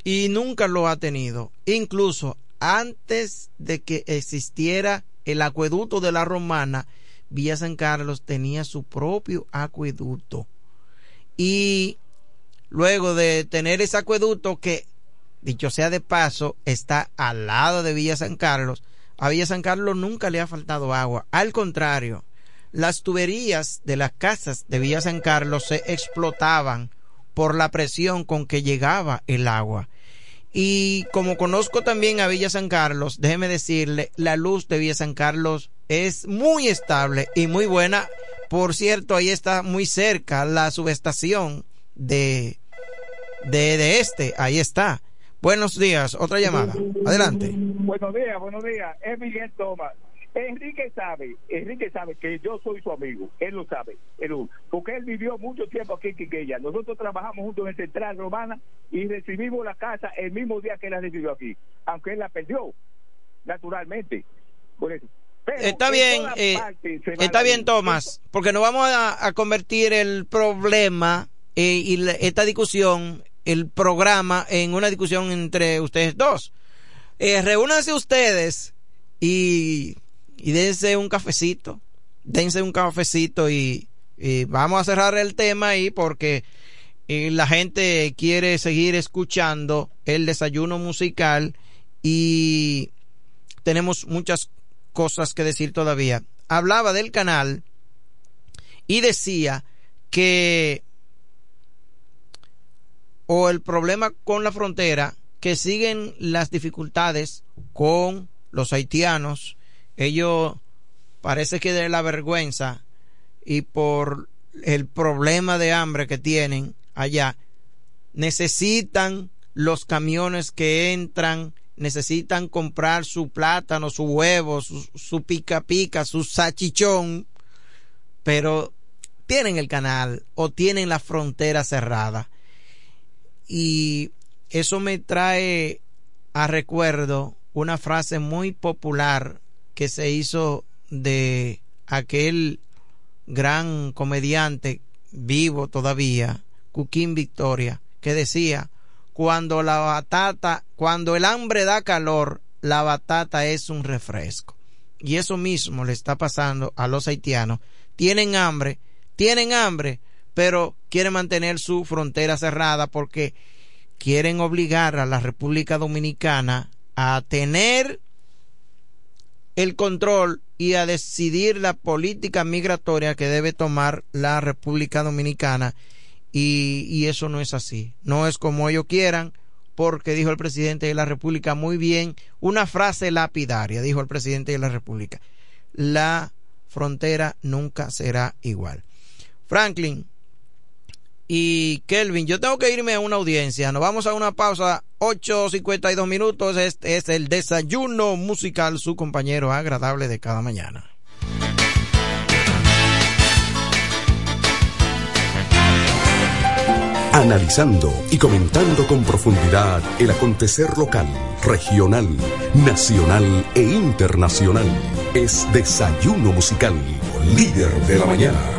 S14: y nunca lo ha tenido. Incluso antes de que existiera el acueducto de la Romana, Villa San Carlos tenía su propio acueducto. Y luego de tener ese acueducto que, dicho sea de paso, está al lado de Villa San Carlos, a Villa San Carlos nunca le ha faltado agua. Al contrario, las tuberías de las casas de Villa San Carlos se explotaban por la presión con que llegaba el agua. Y como conozco también a Villa San Carlos, déjeme decirle, la luz de Villa San Carlos es muy estable y muy buena. Por cierto, ahí está muy cerca la subestación de, de, de este, ahí está. Buenos días, otra llamada. Adelante.
S15: Buenos días, buenos días. Es Miguel Tomás. Enrique sabe, Enrique sabe que yo soy su amigo, él lo sabe, él, porque él vivió mucho tiempo aquí en Quiqueya. Nosotros trabajamos juntos en Central Romana y recibimos la casa el mismo día que él la recibió aquí, aunque él la perdió, naturalmente. Por eso. Pero
S14: Está
S15: en
S14: bien, eh, está bien. Tomás, porque no vamos a, a convertir el problema eh, y la- esta discusión, el programa, en una discusión entre ustedes dos. Eh, reúnanse ustedes y, y dense un cafecito, dense un cafecito y, vamos a cerrar el tema ahí porque eh, la gente quiere seguir escuchando el desayuno musical y tenemos muchas cosas que decir todavía. Hablaba del canal y decía que o el problema con la frontera que siguen las dificultades con los haitianos ellos parece que de la vergüenza y por el problema de hambre que tienen allá necesitan los camiones que entran necesitan comprar su plátano, su huevo, su, su pica pica, su sachichón, pero tienen el canal o tienen la frontera cerrada. Y eso me trae a recuerdo una frase muy popular que se hizo de aquel gran comediante vivo todavía, Cuquín Victoria, que decía, cuando la batata, cuando el hambre da calor, la batata es un refresco. Y eso mismo le está pasando a los haitianos. Tienen hambre, tienen hambre, pero quieren mantener su frontera cerrada porque quieren obligar a la República Dominicana a tener el control y a decidir la política migratoria que debe tomar la República Dominicana y, y, eso no es así. No es como ellos quieran, porque dijo el presidente de la República muy bien, una frase lapidaria, dijo el presidente de la República. La frontera nunca será igual. Franklin y Kelvin, yo tengo que irme a una audiencia. Nos vamos a una pausa, 8.52 minutos. Este es el desayuno musical, su compañero agradable de cada mañana.
S1: Analizando y comentando con profundidad el acontecer local, regional, nacional e internacional. Es Desayuno Musical, líder de la mañana.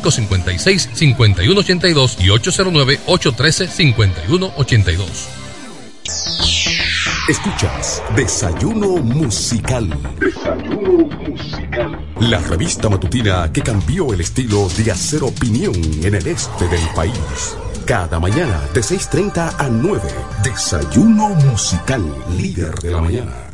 S17: 556-5182 y 809-813-5182.
S1: Escuchas Desayuno Musical. Desayuno Musical. La revista matutina que cambió el estilo de hacer opinión en el este del país. Cada mañana de 6.30 a 9. Desayuno Musical, líder de la mañana.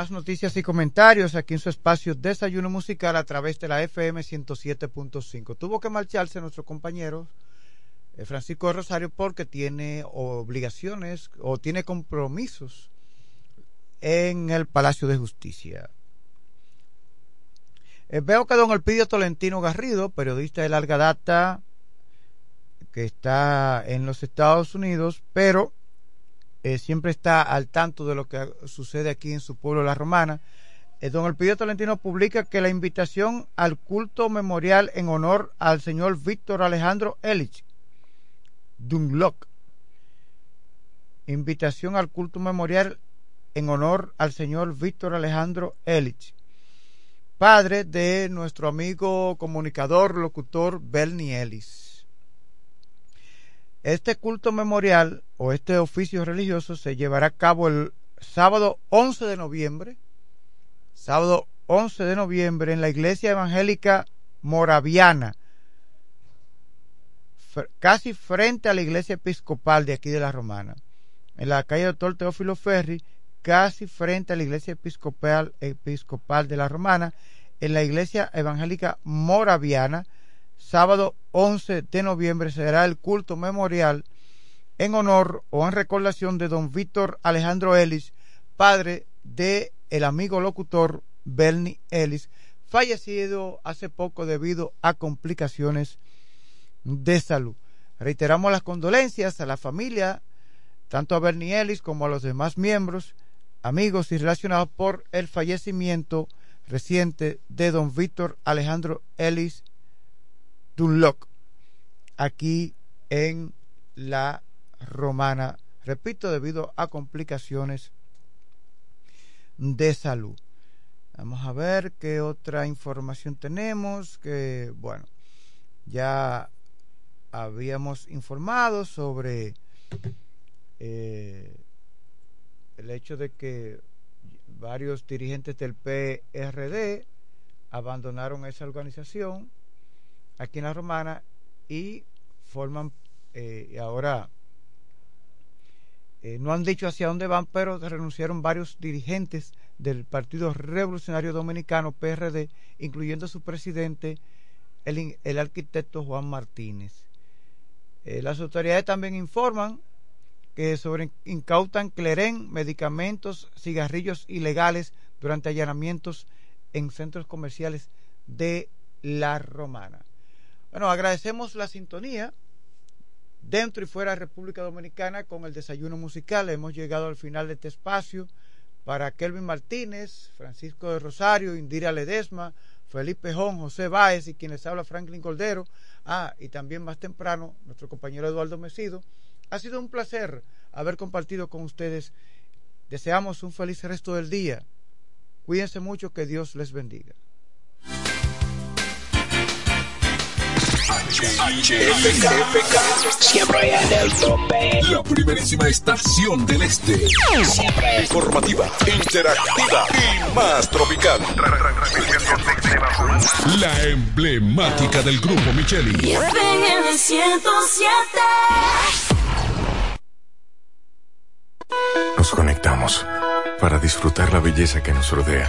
S5: Más noticias y comentarios aquí en su espacio Desayuno Musical a través de la FM 107.5. Tuvo que marcharse nuestro compañero eh, Francisco Rosario porque tiene obligaciones o tiene compromisos en el Palacio de Justicia. Eh, veo que don Elpidio Tolentino Garrido, periodista de larga data, que está en los Estados Unidos, pero eh, siempre está al tanto de lo que sucede aquí en su pueblo, La Romana. Eh, don Elpidio Tolentino publica que la invitación al culto memorial en honor al señor Víctor Alejandro Elich Dunlock. Invitación al culto memorial en honor al señor Víctor Alejandro Elich, padre de nuestro amigo comunicador, locutor Bernie Ellis. Este culto memorial o este oficio religioso se llevará a cabo el sábado 11 de noviembre, sábado 11 de noviembre en la iglesia evangélica moraviana, casi frente a la iglesia episcopal de aquí de la Romana, en la calle Doctor Teófilo Ferri, casi frente a la iglesia episcopal, episcopal de la Romana, en la iglesia evangélica moraviana, sábado 11 de noviembre será el culto memorial en honor o en recordación de don Víctor Alejandro Ellis, padre de el amigo locutor Bernie Ellis, fallecido hace poco debido a complicaciones de salud. Reiteramos las condolencias a la familia, tanto a Bernie Ellis como a los demás miembros, amigos y relacionados por el fallecimiento reciente de don Víctor Alejandro Ellis Dunlock, aquí en la Romana, repito, debido a complicaciones de salud. Vamos a ver qué otra información tenemos, que bueno, ya habíamos informado sobre eh, el hecho de que varios dirigentes del PRD abandonaron esa organización aquí en la Romana y forman eh, ahora eh, no han dicho hacia dónde van, pero renunciaron varios dirigentes del Partido Revolucionario Dominicano, PRD, incluyendo su presidente, el, el arquitecto Juan Martínez. Eh, las autoridades también informan que sobre incautan cleren, medicamentos, cigarrillos ilegales durante allanamientos en centros comerciales de La Romana. Bueno, agradecemos la sintonía dentro y fuera de República Dominicana con el desayuno musical. Hemos llegado al final de este espacio para Kelvin Martínez, Francisco de Rosario, Indira Ledesma, Felipe Jón, José Báez y quienes habla Franklin Cordero. Ah, y también más temprano, nuestro compañero Eduardo Mesido. Ha sido un placer haber compartido con ustedes. Deseamos un feliz resto del día. Cuídense mucho, que Dios les bendiga.
S18: Siempre en el tope. La primerísima estación del este. Siempre informativa, interactiva y más tropical. La emblemática del grupo Micheli.
S19: FM 107.
S20: Nos conectamos para disfrutar la belleza que nos rodea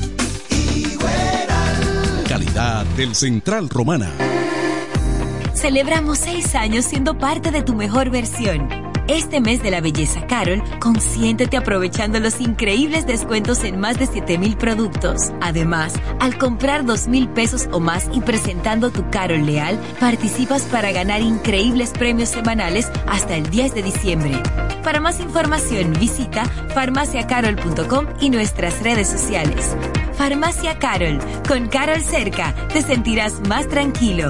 S18: Del Central Romana.
S21: Celebramos seis años siendo parte de tu mejor versión.
S22: Este mes de la belleza Carol, consiéntete aprovechando los increíbles descuentos en más de 7000 productos. Además, al comprar 2000 pesos o más y presentando tu Carol Leal, participas para ganar increíbles premios semanales hasta el 10 de diciembre. Para más información, visita farmaciacarol.com y nuestras redes sociales. Farmacia Carol, con Carol cerca, te sentirás más tranquilo.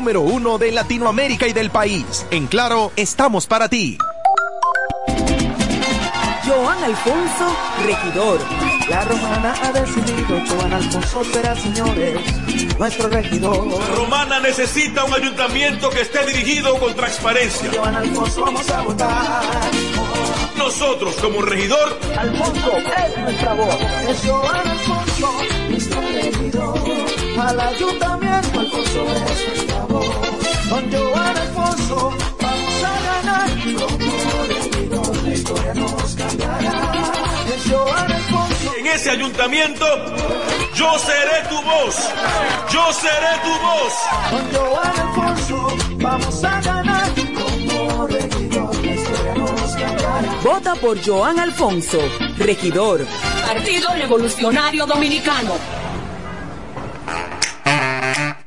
S23: uno de Latinoamérica y del país. En Claro, estamos para ti.
S2: Joan Alfonso, regidor.
S24: La romana ha decidido, Joan Alfonso será, señores, nuestro regidor.
S25: Romana necesita un ayuntamiento que esté dirigido con transparencia.
S24: Joan Alfonso vamos a votar.
S25: Nosotros, como regidor,
S24: Alfonso es nuestra voz. Es Joan Alfonso, nuestro regidor. Al ayuntamiento, Alfonso es Con Joan Alfonso vamos a ganar. Como regidor, la historia nos cambiará. Es Joan Alfonso.
S25: en ese ayuntamiento, yo seré tu voz. Yo seré tu voz.
S24: Con Joan Alfonso vamos a ganar. Como regidor, la historia nos cambiará.
S2: Vota por Joan Alfonso, regidor.
S26: Partido Revolucionario Dominicano.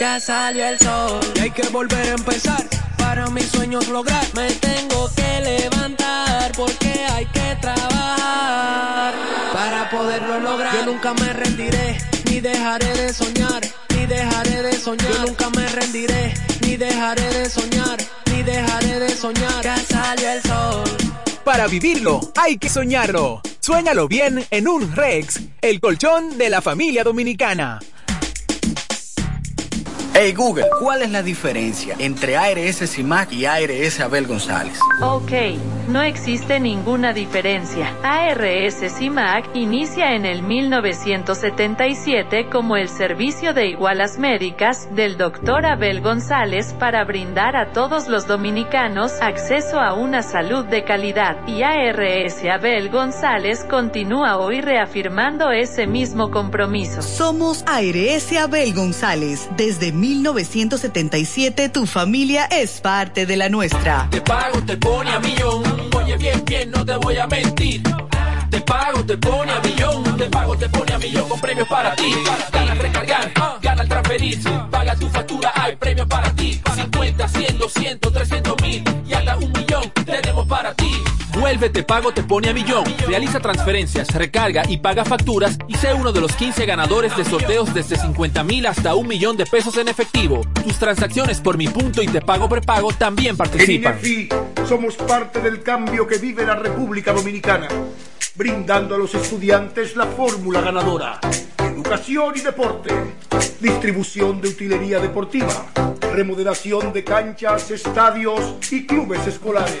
S27: Ya salió el sol y hay que volver a empezar. Para mis sueños lograr, me tengo que levantar porque hay que trabajar para poderlo lograr. Yo nunca me rendiré, ni dejaré de soñar, ni dejaré de soñar. Yo nunca me rendiré, ni dejaré de soñar, ni dejaré de soñar. Ya salió el sol.
S28: Para vivirlo, hay que soñarlo. Suéñalo bien en un Rex, el colchón de la familia dominicana.
S29: Hey Google, ¿cuál es la diferencia entre ARS CIMAC y ARS Abel González?
S30: Ok, no existe ninguna diferencia. ARS CIMAC inicia en el 1977 como el servicio de igualas médicas del Dr. Abel González para brindar a todos los dominicanos acceso a una salud de calidad. Y ARS Abel González continúa hoy reafirmando ese mismo compromiso.
S2: Somos ARS Abel González. Desde 1977 tu familia es parte de la nuestra.
S26: Te pago, te pone a millón. Oye, bien, bien, no te voy a mentir. Te pago, te pone a millón. Te pago, te pone a millón con premios para ti. Gana al recargar, gana al transferir. Paga tu factura, hay premios para ti. 50, 100, 200, 300 mil y hasta un millón tenemos para ti.
S31: Vuelve Te Pago Te Pone a Millón. Realiza transferencias, recarga y paga facturas y sé uno de los 15 ganadores de sorteos desde 50 mil hasta un millón de pesos en efectivo. Tus transacciones por mi punto y Te Pago Prepago también participan.
S25: En INEFI somos parte del cambio que vive la República Dominicana, brindando a los estudiantes la fórmula ganadora. Educación y deporte, distribución de utilería deportiva, remodelación de canchas, estadios y clubes escolares,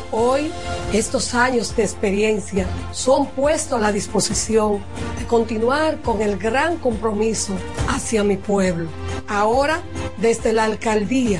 S32: Hoy, estos años de experiencia son puestos a la disposición de continuar con el gran compromiso hacia mi pueblo. Ahora, desde la alcaldía,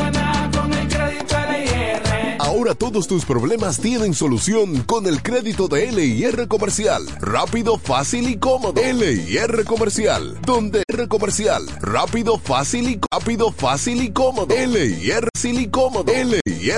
S3: Ahora todos tus problemas tienen solución con el crédito de LIR Comercial. Rápido, fácil y cómodo. LIR Comercial. Donde R Comercial. Rápido, fácil y rápido, fácil y cómodo. LIR fácil y cómodo. LIR